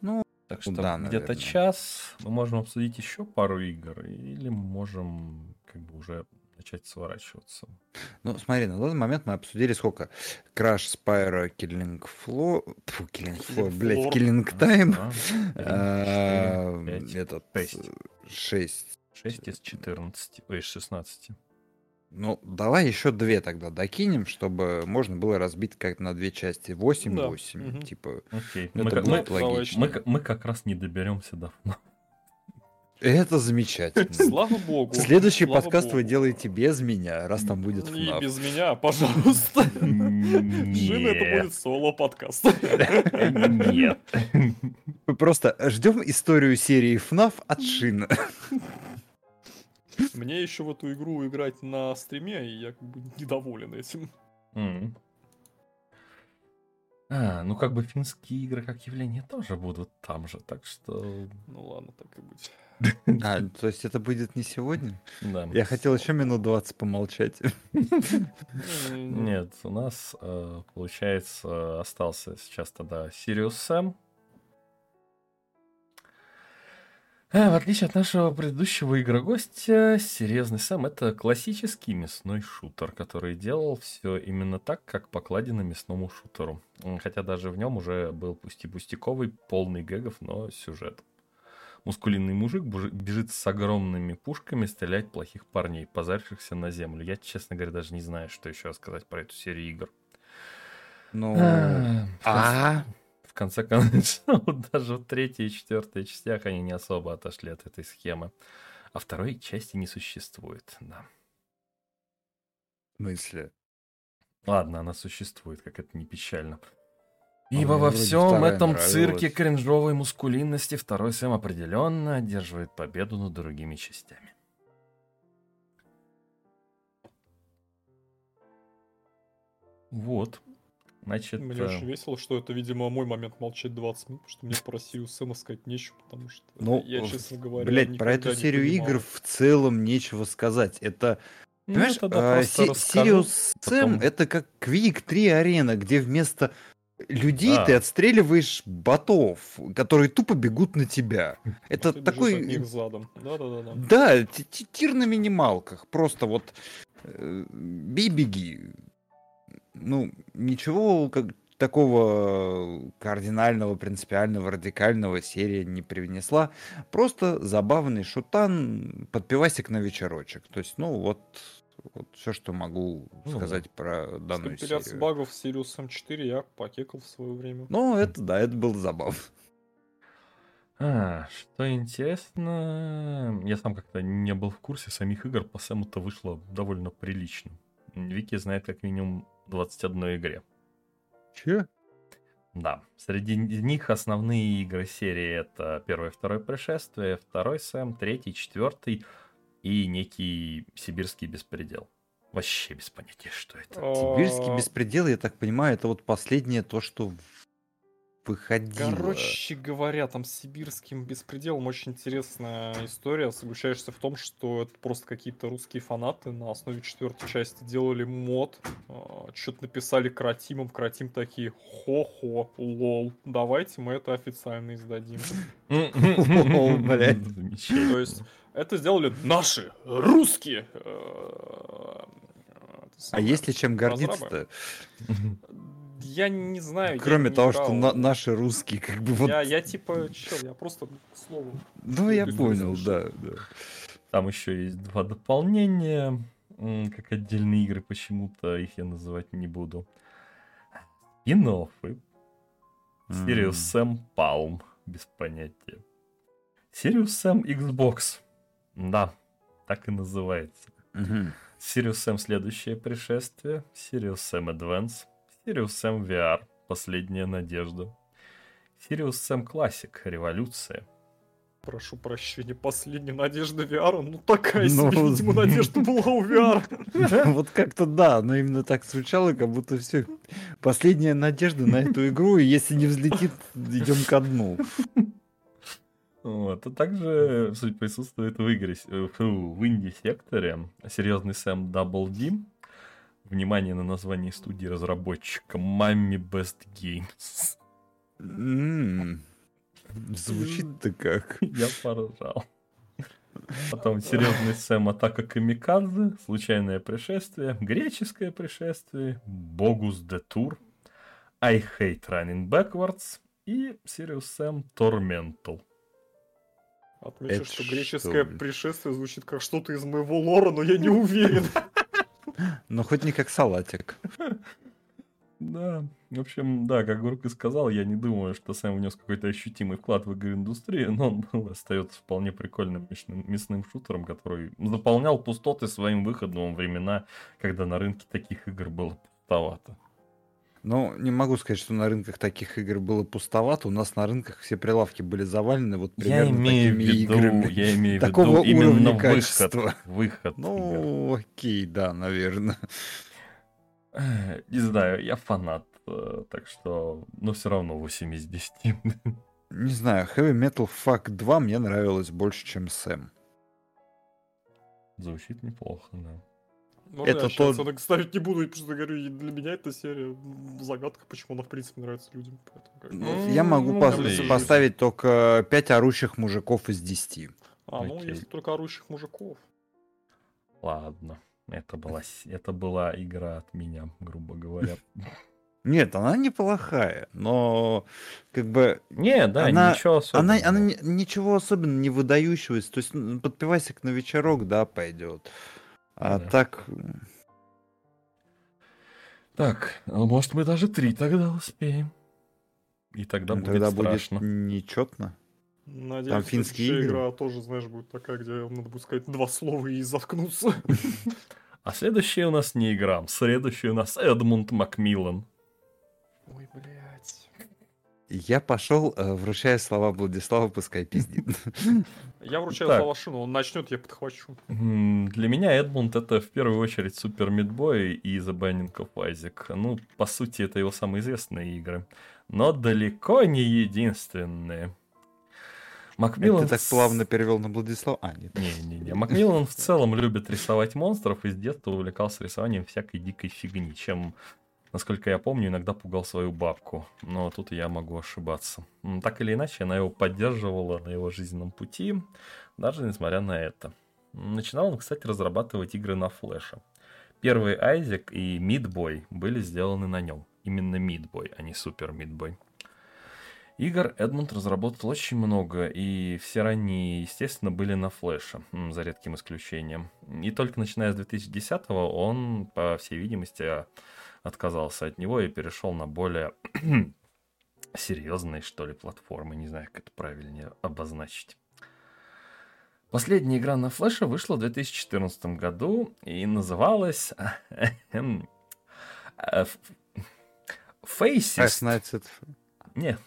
Ну, Так что да, где-то наверное. час мы можем обсудить еще пару игр, или можем как бы уже начать сворачиваться. Ну, смотри, на данный момент мы обсудили сколько? Crash, Spyro, Killing Floor... Фу, Killing Floor, блядь. Killing Time. А, Этот... шесть. 6. 6 из 14, ой, из 16. Ну, давай еще две тогда докинем, чтобы можно было разбить как на две части. 8 Да, 8. мгм. Типа, Окей. Это Мы, как- будет мы- логично. мы, как- мы как раз не доберемся до FNAF. это замечательно. Слава богу. Следующий слава подкаст вы богу. делаете без меня, раз там будет И FNAF. без меня, пожалуйста. Жин, это будет соло-подкаст. Нет. Мы просто ждем историю серии FNAF от Шина. Мне еще в эту игру играть на стриме, и я как бы недоволен этим. М. А, ну как бы финские игры как явление тоже будут там же, так что... Ну ладно, так и быть. А, то есть это будет не сегодня? Да. Я хотел еще минут 20 помолчать. Не-не-не. Нет, у нас, э, получается, остался сейчас тогда Sirius Sam. В отличие от нашего предыдущего игрогостя, Серьезный Сэм — это классический мясной шутер, который делал все именно так, как покладено мясному шутеру. Хотя даже в нем уже был пусть и пустяковый, полный гэгов, но сюжет. Мускулинный мужик бежит с огромными пушками стрелять плохих парней, позарившихся на землю. Я, честно говоря, даже не знаю, что еще сказать про эту серию игр. Ну, А, в конце- а, концов, даже в третьей и четвертой частях они не особо отошли от этой схемы. А второй части не существует, да. в смысле? Ладно, она существует, как это не печально. А Ибо мне во всем этом нравилась. цирке кринжовой мускулинности второй Сэм определенно одерживает победу над другими частями. Вот. Значит, Мне э, очень весело, что это, видимо, мой момент молчать 20 минут, потому что мне про Serious Сэма сказать нечего, потому что Ну, я, честно говоря, Блять, про эту серию понимал. игр в целом нечего сказать. Это, ну, понимаешь, а, просто Си- расскажу. Serious Sam это как Quake 3 арена, где вместо людей А. ты отстреливаешь ботов, которые тупо бегут на тебя. Это А ты такой... них задом. Да-да-да. Да, ти- ти- тир на минималках. Просто вот э, бей-беги. Ну, ничего как, такого кардинального, принципиального, радикального серия не привнесла. Просто забавный шутан, подпивасик на вечерочек. То есть, ну, вот, вот все, что могу Ну сказать про данную Компиляция серию. багов в Sirius M4 я покекал в свое время. Ну, это да, это было забавно. А, что интересно, я сам как-то не был в курсе самих игр, по Сэму-то вышло довольно прилично. Вики знает как минимум 21 игре. Че? Да, среди них основные игры серии это первое и второе пришествие, второй Сэм, третий, четвертый и некий сибирский беспредел. Вообще без понятия, что это. Сибирский беспредел, я так понимаю, это вот последнее то, что в- выходило. Короче говоря, там с сибирским беспределом очень интересная история. Соглашаешься в том, что это просто какие-то русские фанаты на основе четвертой части делали мод. Что-то написали Кратимом. Кратим такие, хо-хо, лол, давайте мы это официально издадим. Блядь. То есть это сделали наши, русские. э, это А есть ли чем гордиться-то? Я не знаю. Кроме не того, играл. что на- наши русские, как бы вот... Я, я типа, чел, я просто к слову. Ну, я понял, да, да. Там еще есть два дополнения, как отдельные игры, почему-то их я называть не буду. Спин-оффы. Sirius Sam Palm, без понятия. Sirius Sam Xbox. Да, так и называется. Sirius Sam следующее пришествие. Sirius Sam Advance. Sirius Sam VR. Последняя надежда. Sirius Sam Classic. Революция. Прошу прощения, последняя надежда VR. Ну такая Ну, себе, видимо, надежда была у VR. Вот как-то да, но именно так звучало, как будто все. Последняя надежда на эту игру, и если не взлетит, идем ко дну. Вот. А также, суть присутствует в игре, э, в инди-секторе серьезный Сэм Double D. Внимание на название студии разработчика Mami Best Games. М, Звучит-то как. Я поражал. Потом серьезный Сэм Атака Камикадзе, Случайное пришествие, Греческое пришествие, Богус де Тур, I Hate Running Backwards и Сириус Сэм Tormental. Отмечу, Это что что, греческое блин? пришествие звучит как что-то из моего лора, но я не уверен. Но хоть не как салатик. Да, в общем, да, как Гурк и сказал, я не думаю, что Сэм внес какой-то ощутимый вклад в игроиндустрию, но он был- остается вполне прикольным мясным, мясным шутером, который заполнял пустоты своим выходом времена, когда на рынке таких игр было пустовато. Ну, не могу сказать, что на рынках таких игр было пустовато. У нас на рынках все прилавки были завалены вот Я примерно имею в такими виду, играми. я имею в Такого виду именно уровня выход, качества. выход. игр. Ну, окей, да, наверное. Не знаю, я фанат, э, так что, но все равно 8 из 10. Не знаю, Heavy Metal Fuck 2 мне нравилось больше, чем Сэм. Звучит неплохо, да. Ну, Это да, тот- оценок ставить не буду, потому что говорю, и для меня эта серия загадка, почему она в принципе нравится людям. Поэтому как Ну, Я могу Ну, пос- блин. поставить только 5 орущих мужиков из 10. А, ну окей. если только орущих мужиков. Ладно. Это была, это была игра от меня, грубо говоря. Нет, она неплохая, но как бы Не, да, Она- ничего она, особенного. она ни- ничего особенно не выдающегося. То есть ну, подпивасик на вечерок, да, пойдет. А Да. так, Так, а может мы даже три тогда успеем. И тогда ну, будет тогда будет страшно. нечетно. Надеюсь, финские следующая игры. игра тоже, знаешь, будет такая, где надо будет сказать два слова и заткнуться. А следующая у нас не игра. Следующая у нас Эдмунд Макмиллан. Ой, блядь. Я пошел, э, вручая слова Владислава, пускай пиздит. Я вручаю Так. слова Шину, он начнет, я подхвачу. Для меня Эдмунд это в первую очередь Супер Мидбой и The Binding of Isaac. Ну, по сути, это его самые известные игры. Но далеко не единственные. Макмиллан... Ты так плавно перевел на Владислава? А, нет. Не-не-не. Макмиллан в целом любит рисовать монстров и с детства увлекался рисованием всякой дикой фигни, чем, насколько я помню, иногда пугал свою бабку. Но тут я могу ошибаться. Так или иначе, она его поддерживала на его жизненном пути, даже несмотря на это. Начинал он, кстати, разрабатывать игры на флеше. первый Айзек и Мидбой были сделаны на нем. Именно Мидбой, а не Супер Мидбой. Игр Эдмунд разработал очень много, и все ранние, естественно, были на флеше, за редким исключением. И только начиная с 2010-го он, по всей видимости, отказался от него и перешел на более серьезные, что ли, платформы. Не знаю, как это правильнее обозначить. Последняя игра на флеше вышла в 2014 году и называлась эм, э, Faces. Нет,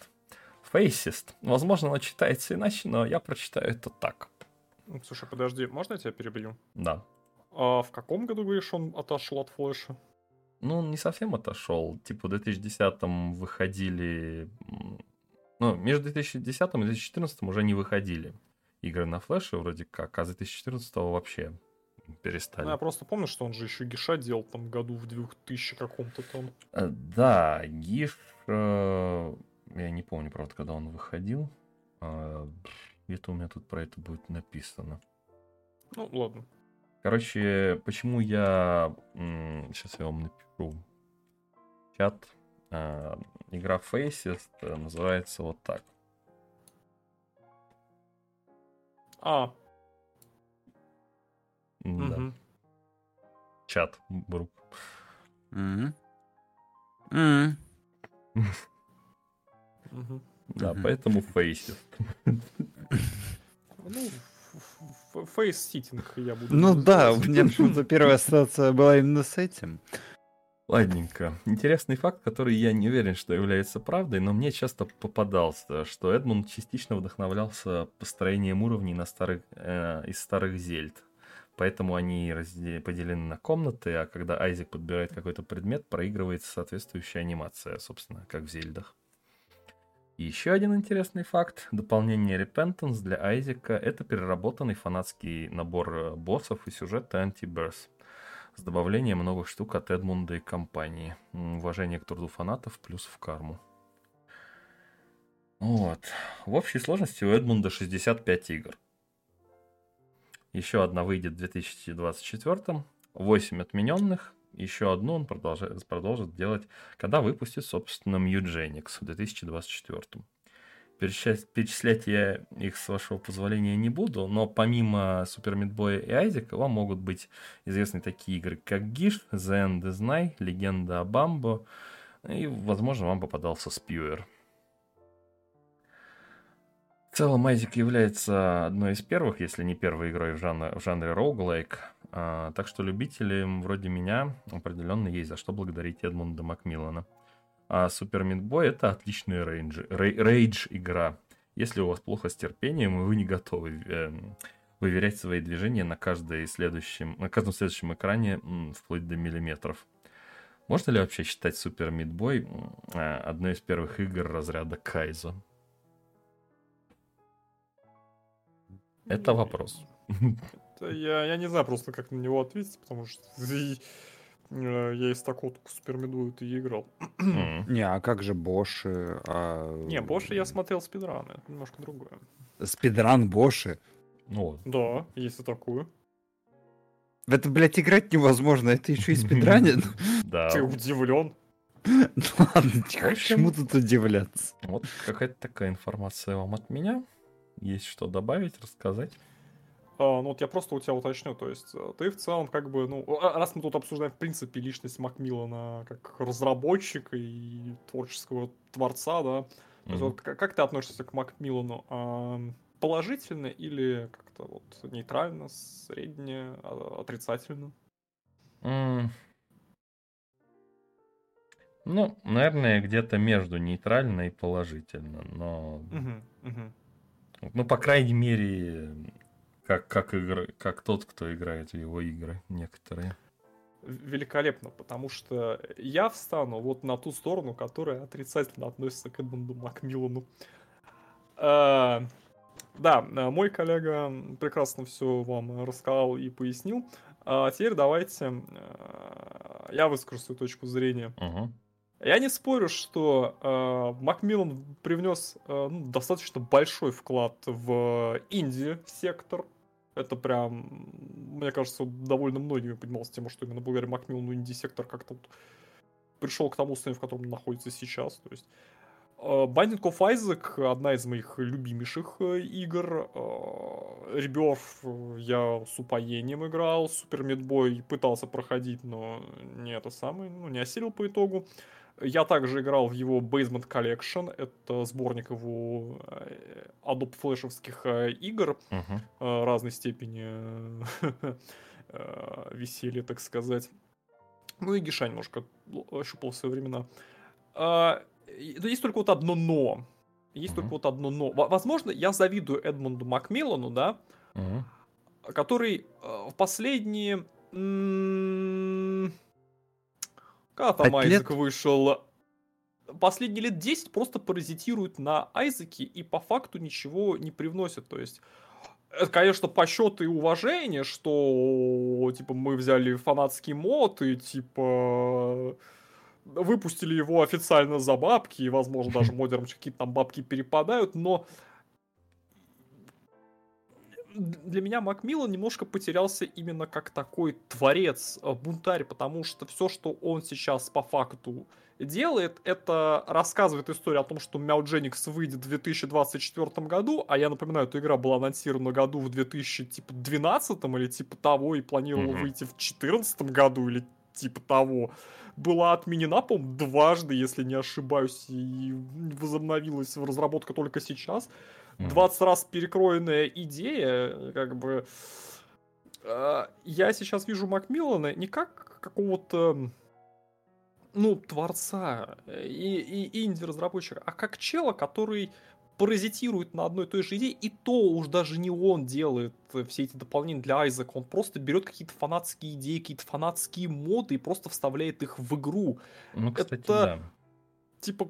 Faces. Возможно, она читается иначе, но я прочитаю это так. Слушай, подожди, можно я тебя перебью? Да. А в каком году, говоришь, он отошел от флеша? Ну, он не совсем отошел. Типа в 2010-м выходили... Ну, между 2010 и 2014 уже не выходили игры на флеше вроде как, а с 2014 вообще перестали. Ну, я просто помню, что он же еще Гиша делал там году в 2000 каком-то там. Э, да, Гиш... Э, я не помню, правда, когда он выходил. А, где-то у меня тут про это будет написано. Ну, ладно. Короче, почему я... Сейчас я вам напишу. Чат. А, игра Faces называется вот так. А. Да. Угу. Чат. Брук. Угу. Угу. Да, поэтому facesit. Ну, facesitting я буду. Ну да, у меня почему-то первая ассоциация была именно с этим. Ладненько. Интересный факт, который я не уверен, что является правдой, но мне часто попадался, что Эдмунд частично вдохновлялся построением уровней на старых, э, из старых зельд. Поэтому они разде- поделены на комнаты, а когда Айзек подбирает какой-то предмет, проигрывается соответствующая анимация, собственно, как в зельдах. И еще один интересный факт. Дополнение Repentance для Айзека — это переработанный фанатский набор э, боссов и сюжета Anti-Birth с добавлением новых штук от Эдмунда и компании. Уважение к труду фанатов плюс в карму. Вот. В общей сложности у Эдмунда 65 игр. Еще одна выйдет в 2024, 8 отмененных, еще одну он продолжает, продолжит делать, когда выпустит, собственно, Mugenics в 2024. Перечислять, я их, с вашего позволения, не буду, но помимо Супер Мидбоя и Айзека вам могут быть известны такие игры, как Гиш, The End is Night, Легенда о Бамбо, и, возможно, вам попадался Спьюер. В целом, Айзек является одной из первых, если не первой игрой в жанре, в жанре а, так что любителям вроде меня определенно есть за что благодарить Эдмунда Макмиллана. А Super Meat Boy это отличная range, rage игра. Если у вас плохо с терпением, и вы не готовы э, выверять свои движения на, каждой следующем, на каждом следующем экране вплоть до миллиметров. Можно ли вообще считать Super Meat Boy э, одной из первых игр разряда Kaizo? Это вопрос. Я, я не знаю просто, как на него ответить, потому что я из такого только Супермеду это и играл. Не, а как же Боши? А... Не, Боши я смотрел спидраны, это немножко другое. Спидран Боши? Ну. Да, есть и такое. В это, блядь, играть невозможно, это еще и спидранин. Да. Ты удивлен? Ну ладно, чему тут удивляться? Вот какая-то такая информация вам от меня. Есть что добавить, рассказать? А, ну вот я просто у тебя уточню, то есть э, ты в целом как бы, ну, а, раз мы тут обсуждаем в принципе личность Макмиллана как разработчика и творческого творца, да, то mm-hmm. есть вот как, как ты относишься к Макмиллану? А, положительно или как-то вот нейтрально, средне, а, отрицательно? Mm. Ну, наверное, где-то между нейтрально и положительно, но... Uh-huh, uh-huh. Ну, по крайней мере, как, как, игры, как тот, кто играет в его игры некоторые. Великолепно, потому что я встану вот на ту сторону, которая отрицательно относится к Эдмунду Макмиллану. А, да, мой коллега прекрасно все вам рассказал и пояснил. А теперь давайте а, я выскажу свою точку зрения. Угу. Я не спорю, что э, Макмиллан привнес э, ну, достаточно большой вклад в инди-сектор Это прям, мне кажется, довольно многими поднимался тема, что именно благодаря Макмиллану инди-сектор как-то вот пришел к тому состоянию, в котором он находится сейчас. То есть Э, Binding of Isaac одна из моих любимейших э, игр. Реберф э, я с упоением играл. Супер Мидбой пытался проходить, но не это самое, ну, не осилил по итогу. Я также играл в его Basement Collection. Это сборник его Adobe флешевских игр uh-huh. разной степени веселья, так сказать. Ну и Гиша немножко щупал в свои времена. А, есть только вот одно но. Есть mm-hmm. только вот одно но. Возможно, я завидую Эдмунду Макмиллану, да, mm-hmm. который э, в последние... Когда там Айзек лет? вышел? Последние лет 10 просто паразитирует на Айзеке и по факту ничего не привносит. То есть это, конечно, по счету и уважение, что, типа, мы взяли фанатский мод и, типа, выпустили его официально за бабки, и, возможно, даже модерам какие-то там бабки перепадают, но для меня Макмиллан немножко потерялся именно как такой творец, э, бунтарь, потому что все, что он сейчас по факту делает, это рассказывает историю о том, что Мяу Дженикс выйдет в 2024 году, а я напоминаю, эта игра была анонсирована году в 2012 или типа того, и планировала mm-hmm. выйти в 2014 году или типа того была отменена, по-моему, дважды, если не ошибаюсь, и возобновилась разработка только сейчас. 20 раз перекроенная идея, как бы... А, я сейчас вижу Макмиллана не как какого-то ну, творца и, и инди-разработчика, а как чела, который паразитирует на одной и той же идее, и то уж даже не он делает все эти дополнения для Айзека, он просто берет какие-то фанатские идеи, какие-то фанатские моды и просто вставляет их в игру. Ну, кстати, это, да. Типа,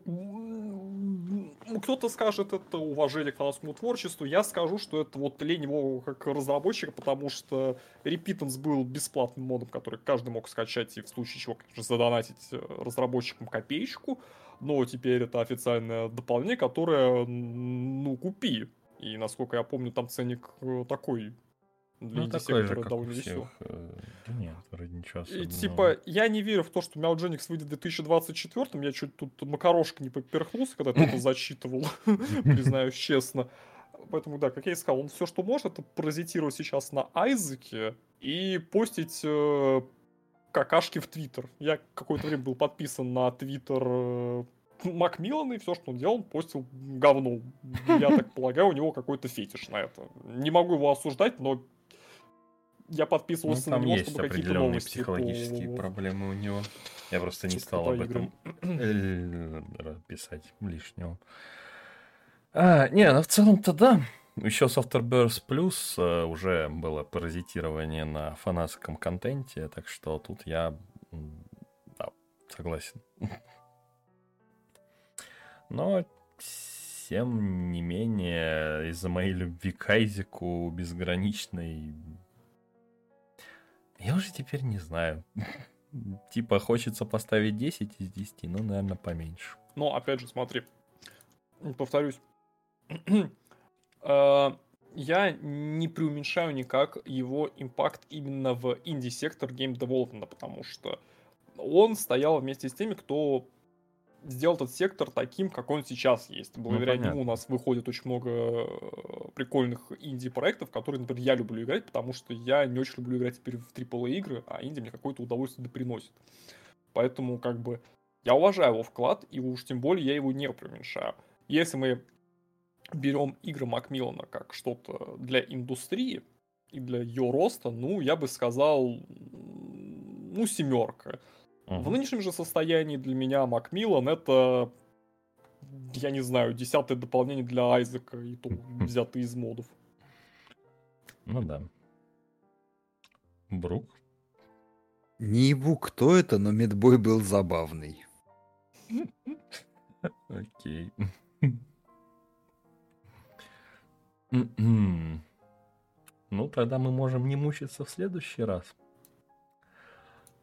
кто-то скажет, это уважение к фанатскому творчеству, я скажу, что это вот лень его как разработчика, потому что Repeatance был бесплатным модом, который каждый мог скачать и в случае чего, конечно, задонатить э, разработчикам копеечку но теперь это официальное дополнение, которое, ну, купи. И, насколько я помню, там ценник э, такой ну, такой же, как довольно веселый. Э, да нет, вроде ничего особенного. И, типа, я не верю в то, что Мяудженикс выйдет в 2024 Я чуть тут макарошка не поперхнулся, когда ты это зачитывал, признаюсь честно. Поэтому, да, как я и сказал, он все, что может, это паразитировать сейчас на Айзеке и постить э, какашки в Твиттер. Я какое-то время был подписан на Твиттер э, Макмиллана, и все, что он делал, он постил говно. Я так полагаю, у него какой-то фетиш на это. Не могу его осуждать, но я подписывался ну, на него, чтобы какие-то новости психологические по... проблемы у него. Я просто не стал об этом писать лишнего. А, не, ну в целом-то да. Еще с Afterburst Plus э, уже было паразитирование на фанатском контенте, так что тут я да, согласен. Но тем не менее, из-за моей любви к Айзеку безграничной, я уже теперь не знаю. Типа хочется поставить 10 из 10, но, наверное, поменьше. Но, опять же, смотри, повторюсь, Э, я не преуменьшаю никак его импакт именно в инди-сектор гейм девелопмента, потому что он стоял вместе с теми, кто сделал этот сектор таким, как он сейчас есть. Благодаря ну, нему у нас выходит очень много э, прикольных инди-проектов, которые, например, я люблю играть, потому что я не очень люблю играть теперь в AAA игры, а инди мне какое-то удовольствие приносит. Поэтому, как бы, я уважаю его вклад, и уж тем более я его не преуменьшаю. Если мы берем игры Макмиллана как что-то для индустрии и для ее роста, ну, я бы сказал, ну, семерка. В нынешнем же состоянии для меня Макмиллан это, я не знаю, десятое дополнение для Айзека, и то взятое из модов. Ну да. Брук? Не ебу, кто это, но медбой был забавный. Окей. Ну, тогда мы можем не мучиться в следующий раз.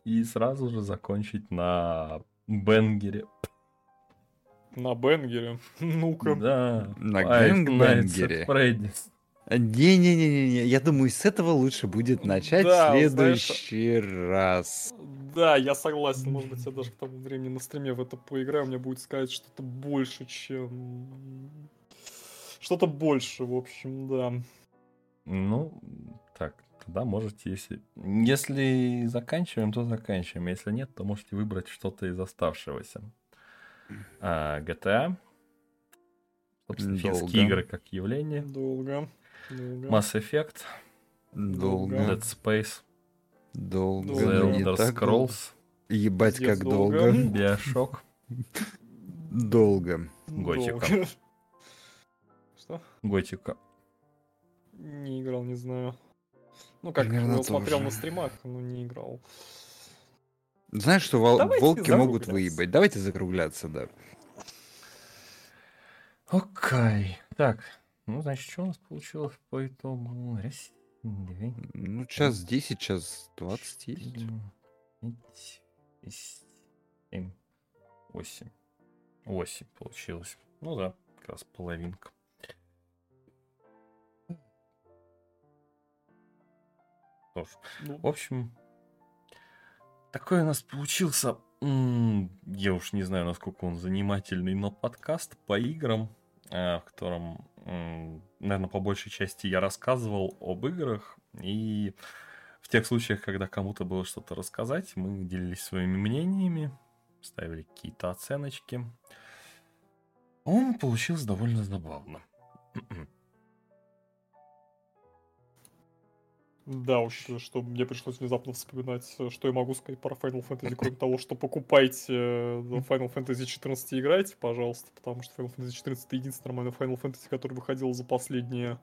И сразу же закончить на Бенгере. На Бенгере? Ну-ка. Да. На Бенгере. Не-не-не-не, я думаю, с этого лучше будет начать Да, в следующий раз. Да, я согласен. Может быть, я даже к тому времени на стриме в это поиграю, мне будет сказать что-то больше, чем... Что-то больше, в общем, да. Ну, так, тогда можете, если... Если заканчиваем, то заканчиваем. Если нет, то можете выбрать что-то из оставшегося. А, GTA. Собственно, Долго. финские игры как явление. Долго. Долго. Mass Effect. Долго, Dead Space. долго. The Elder. Scrolls. Ебать, как долго. Bioshock. Долго. Готика. Долго. Что? Готика. Не играл, не знаю. Ну, как Примерно его смотрел тоже. на стримах, но не играл. Знаешь, что вол- волки могут выебать. Давайте закругляться, да. Окей. Так, ну, значит, что у нас получилось по итогу? Раз, две, Ну, час 10, час 20 есть. пять, семь, восемь. Восемь получилось. Ну да, как раз половинка. Что ж, Ну, в общем, такой у нас получился, я уж не знаю, насколько он занимательный, но подкаст по играм, э, в котором, наверное, по большей части я рассказывал об играх, и в тех случаях, когда кому-то было что-то рассказать, мы делились своими мнениями, ставили какие-то оценочки. Он получился довольно забавно. Да, учитывая, что мне пришлось внезапно вспоминать, э, что я могу сказать про Final Fantasy, кроме того, что покупайте э, Final Fantasy 14 и играйте, пожалуйста, потому что Final Fantasy 14 это единственный нормальный Final Fantasy, который выходил за последние,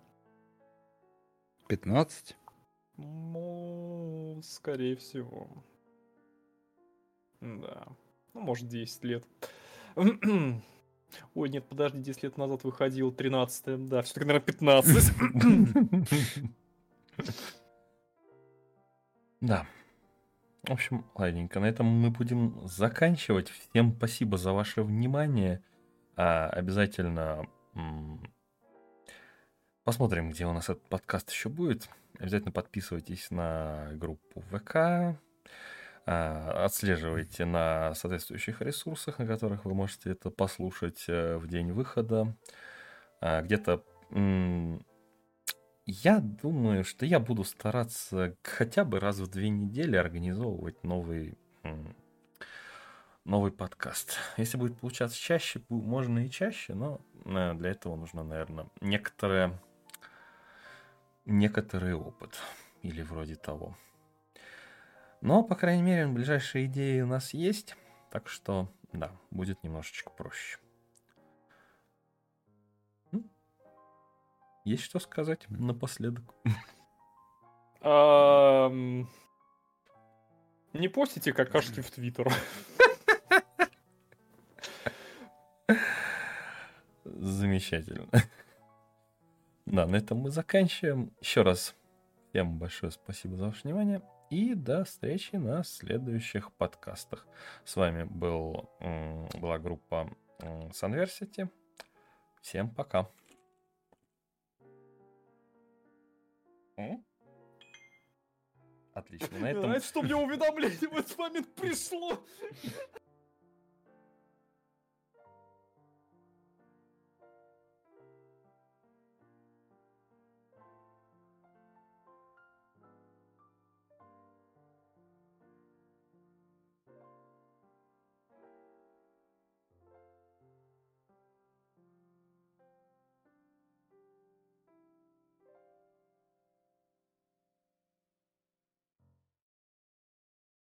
15? ну, скорее всего. Да. Ну, может, 10 лет. Ой, нет, подожди, 10 лет назад выходил 13 да, все-таки, наверное, 15. Да. В общем, ладненько, на этом мы будем заканчивать. Всем спасибо за ваше внимание. А, обязательно посмотрим, где у нас этот подкаст еще будет. Обязательно подписывайтесь на группу ВК. а, Отслеживайте на соответствующих ресурсах, на которых вы можете это послушать э, в день выхода. А, Где-то я думаю, что я буду стараться хотя бы раз в две недели организовывать новый, новый подкаст. Если будет получаться чаще, можно и чаще, но э, для этого нужно, наверное, некоторое, некоторый опыт или вроде того. Но, по крайней мере, ближайшие идеи у нас есть, так что, да, будет немножечко проще. Есть что сказать напоследок? Не постите какашки в Твиттер. Замечательно. Да, на этом мы заканчиваем. Еще раз всем большое спасибо за ваше внимание. И до встречи на следующих подкастах. С вами был, была группа Sunversity. Всем пока. М? Отлично. На этом Знаете, что мне уведомление в этот момент пришло?